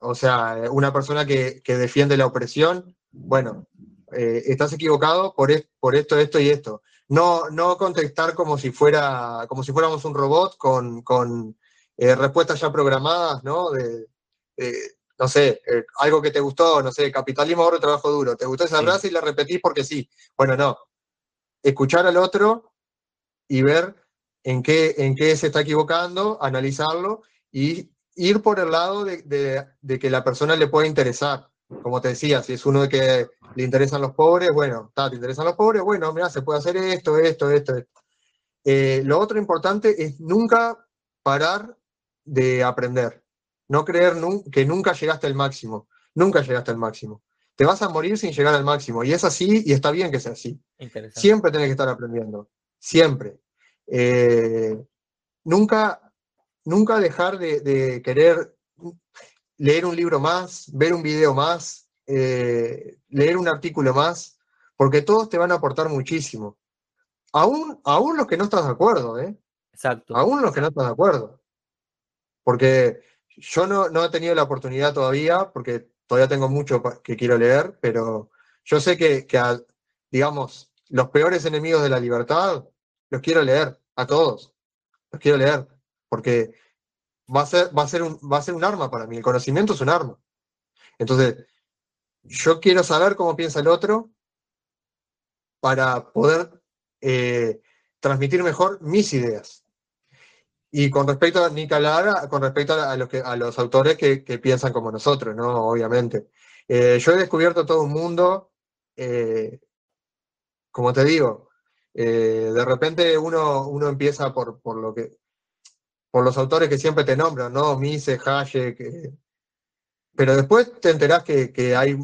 O sea, una persona que, que defiende la opresión, bueno, eh, estás equivocado por, es, por esto, esto y esto. No, no contestar como si, fuera, como si fuéramos un robot con, con eh, respuestas ya programadas, ¿no? De, de no sé, eh, algo que te gustó, no sé, capitalismo, ahorro, trabajo duro. ¿Te gustó esa sí. frase y la repetís porque sí? Bueno, no escuchar al otro y ver en qué, en qué se está equivocando, analizarlo y ir por el lado de, que la persona le pueda interesar. Como te decía, si es uno de que le interesan los pobres, bueno, está, te interesan los pobres, bueno, mira, se puede hacer esto, esto, esto. esto. Eh, lo otro importante es nunca parar de aprender. No creer que nunca llegaste al máximo. Nunca llegaste al máximo te vas a morir sin llegar al máximo. Y es así, y está bien que sea así. Siempre tenés que estar aprendiendo. Siempre. Eh, nunca, nunca dejar de, de, querer leer un libro más, ver un video más, eh, leer un artículo más, porque todos te van a aportar muchísimo. Aún, aún los que no estás de acuerdo, ¿eh? Exacto. Aún los que no estás de acuerdo. Porque yo no, no he tenido la oportunidad todavía, porque todavía tengo mucho que quiero leer, pero yo sé que, a, digamos, los peores enemigos de la libertad los quiero leer, a todos. Los quiero leer, porque va a ser, va a ser, un, va a ser un arma para mí. El conocimiento es un arma. Entonces, yo quiero saber cómo piensa el otro para poder eh, transmitir mejor mis ideas. Y con respecto a Nica Lara, con respecto a, los, que, a los autores que, que piensan como nosotros, ¿no? Obviamente. Eh, yo he descubierto todo un mundo, eh, como te digo, eh, de repente uno, uno empieza por, por, lo que, por los autores que siempre te nombran, ¿no? Mises, Hayek, pero después te enterás que, que, hay,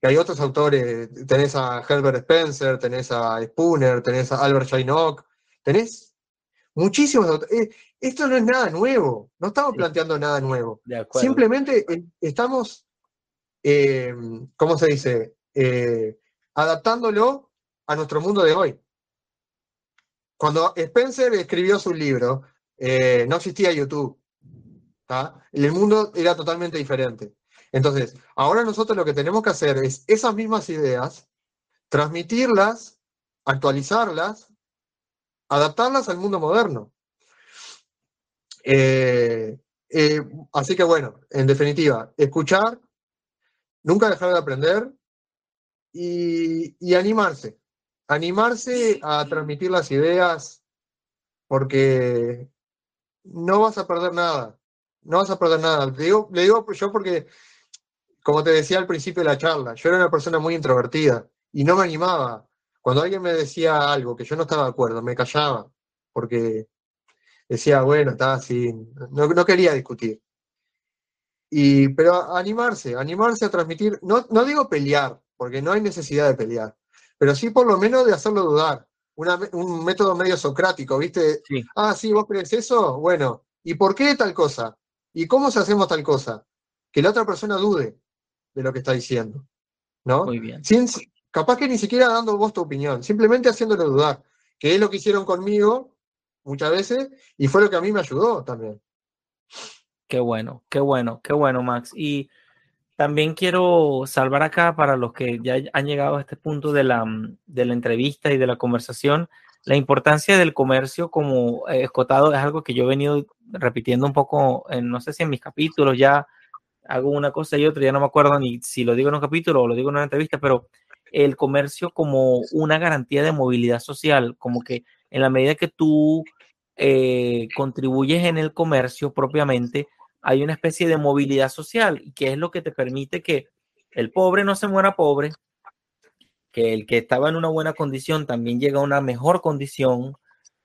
que hay otros autores, tenés a Herbert Spencer, tenés a Spooner, tenés a Albert Jaynock, tenés muchísimos autores. Esto no es nada nuevo, no estamos planteando nada nuevo. Simplemente eh, estamos, eh, ¿cómo se dice? Eh, adaptándolo a nuestro mundo de hoy. Cuando Spencer escribió su libro, eh, no existía YouTube. ¿tá? El mundo era totalmente diferente. Entonces, ahora nosotros lo que tenemos que hacer es esas mismas ideas, transmitirlas, actualizarlas, adaptarlas al mundo moderno. Eh, eh, así que bueno, en definitiva, escuchar, nunca dejar de aprender y, y, animarse. Animarse a transmitir las ideas porque no vas a perder nada. No vas a perder nada. Le digo, le digo yo porque, como te decía al principio de la charla, yo era una persona muy introvertida y no me animaba. Cuando alguien me decía algo que yo no estaba de acuerdo, me callaba porque decía, bueno, está así, no, no, quería discutir. Y, pero animarse, animarse a transmitir, no, no digo pelear, porque no hay necesidad de pelear, pero sí por lo menos de hacerlo dudar. Una, un método medio socrático, ¿viste? Sí. Ah, sí, vos crees eso, bueno, ¿y por qué tal cosa? ¿Y cómo se hacemos tal cosa? Que la otra persona dude. de lo que está diciendo. ¿No? Muy bien. Sin, capaz que ni siquiera dando vos tu opinión, simplemente haciéndolo dudar, que es lo que hicieron conmigo muchas veces y fue lo que a mí me ayudó también. Qué bueno, qué bueno, qué bueno, Max. Y también quiero salvar acá para los que ya han llegado a este punto de la, de la entrevista y de la conversación, la importancia del comercio como escotado es algo que yo he venido repitiendo un poco, en, no sé si en mis capítulos ya hago una cosa y otra, ya no me acuerdo ni si lo digo en un capítulo o lo digo en una entrevista, pero el comercio como una garantía de movilidad social, como que en la medida que tú eh, contribuyes en el comercio propiamente, hay una especie de movilidad social, que es lo que te permite que el pobre no se muera pobre, que el que estaba en una buena condición también llega a una mejor condición,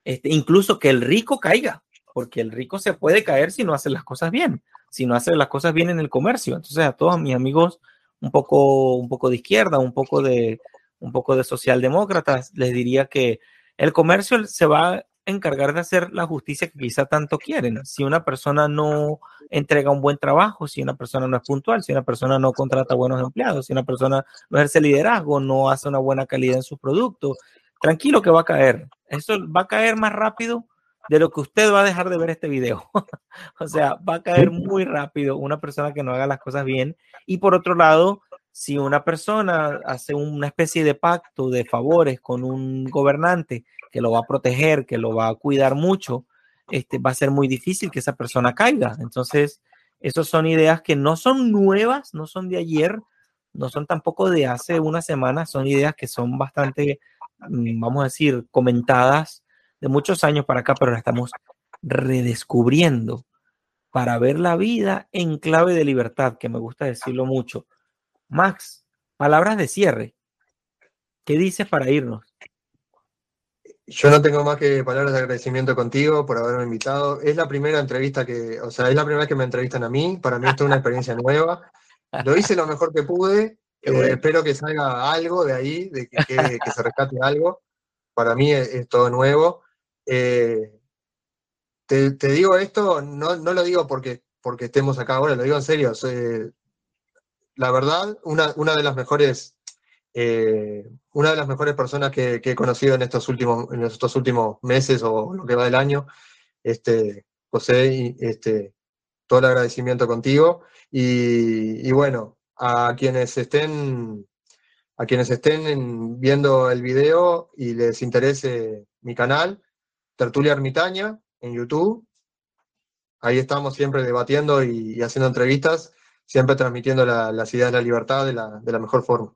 este, incluso que el rico caiga, porque el rico se puede caer si no hace las cosas bien, si no hace las cosas bien en el comercio. Entonces a todos mis amigos un poco, un poco de izquierda, un poco de, un poco de socialdemócratas, les diría que el comercio se va a encargar de hacer la justicia que quizá tanto quieren. Si una persona no entrega un buen trabajo, si una persona no es puntual, si una persona no contrata buenos empleados, si una persona no ejerce liderazgo, no hace una buena calidad en sus productos, tranquilo que va a caer. Eso va a caer más rápido de lo que usted va a dejar de ver este video. o sea, va a caer muy rápido una persona que no haga las cosas bien. Y por otro lado, si una persona hace una especie de pacto de favores con un gobernante que lo va a proteger, que lo va a cuidar mucho, este, va a ser muy difícil que esa persona caiga. Entonces, esas son ideas que no son nuevas, no son de ayer, no son tampoco de hace una semana, son ideas que son bastante, mm, vamos a decir, comentadas de muchos años para acá, pero la estamos redescubriendo para ver la vida en clave de libertad, que me gusta decirlo mucho. Max, palabras de cierre. ¿Qué dices para irnos? Yo no tengo más que palabras de agradecimiento contigo por haberme invitado. Es la primera entrevista que, o sea, es la primera vez que me entrevistan a mí. Para mí esto es una experiencia nueva. Lo hice lo mejor que pude. Eh, espero que salga algo de ahí, de que, se rescate algo. Para mí es todo nuevo. Eh, te, digo esto, no, lo digo porque, porque estemos acá ahora, lo digo en serio. la verdad, una, una, de las mejores, eh, una de las mejores personas que, he conocido en estos últimos, en estos últimos meses o lo que va del año, este, José, este, todo el agradecimiento contigo. Y, y bueno, a quienes estén a quienes estén viendo el video y les interese mi canal, Tertulia Ermitaña en YouTube. Ahí estamos siempre debatiendo y, haciendo entrevistas, siempre transmitiendo las ideas de la libertad de la mejor forma.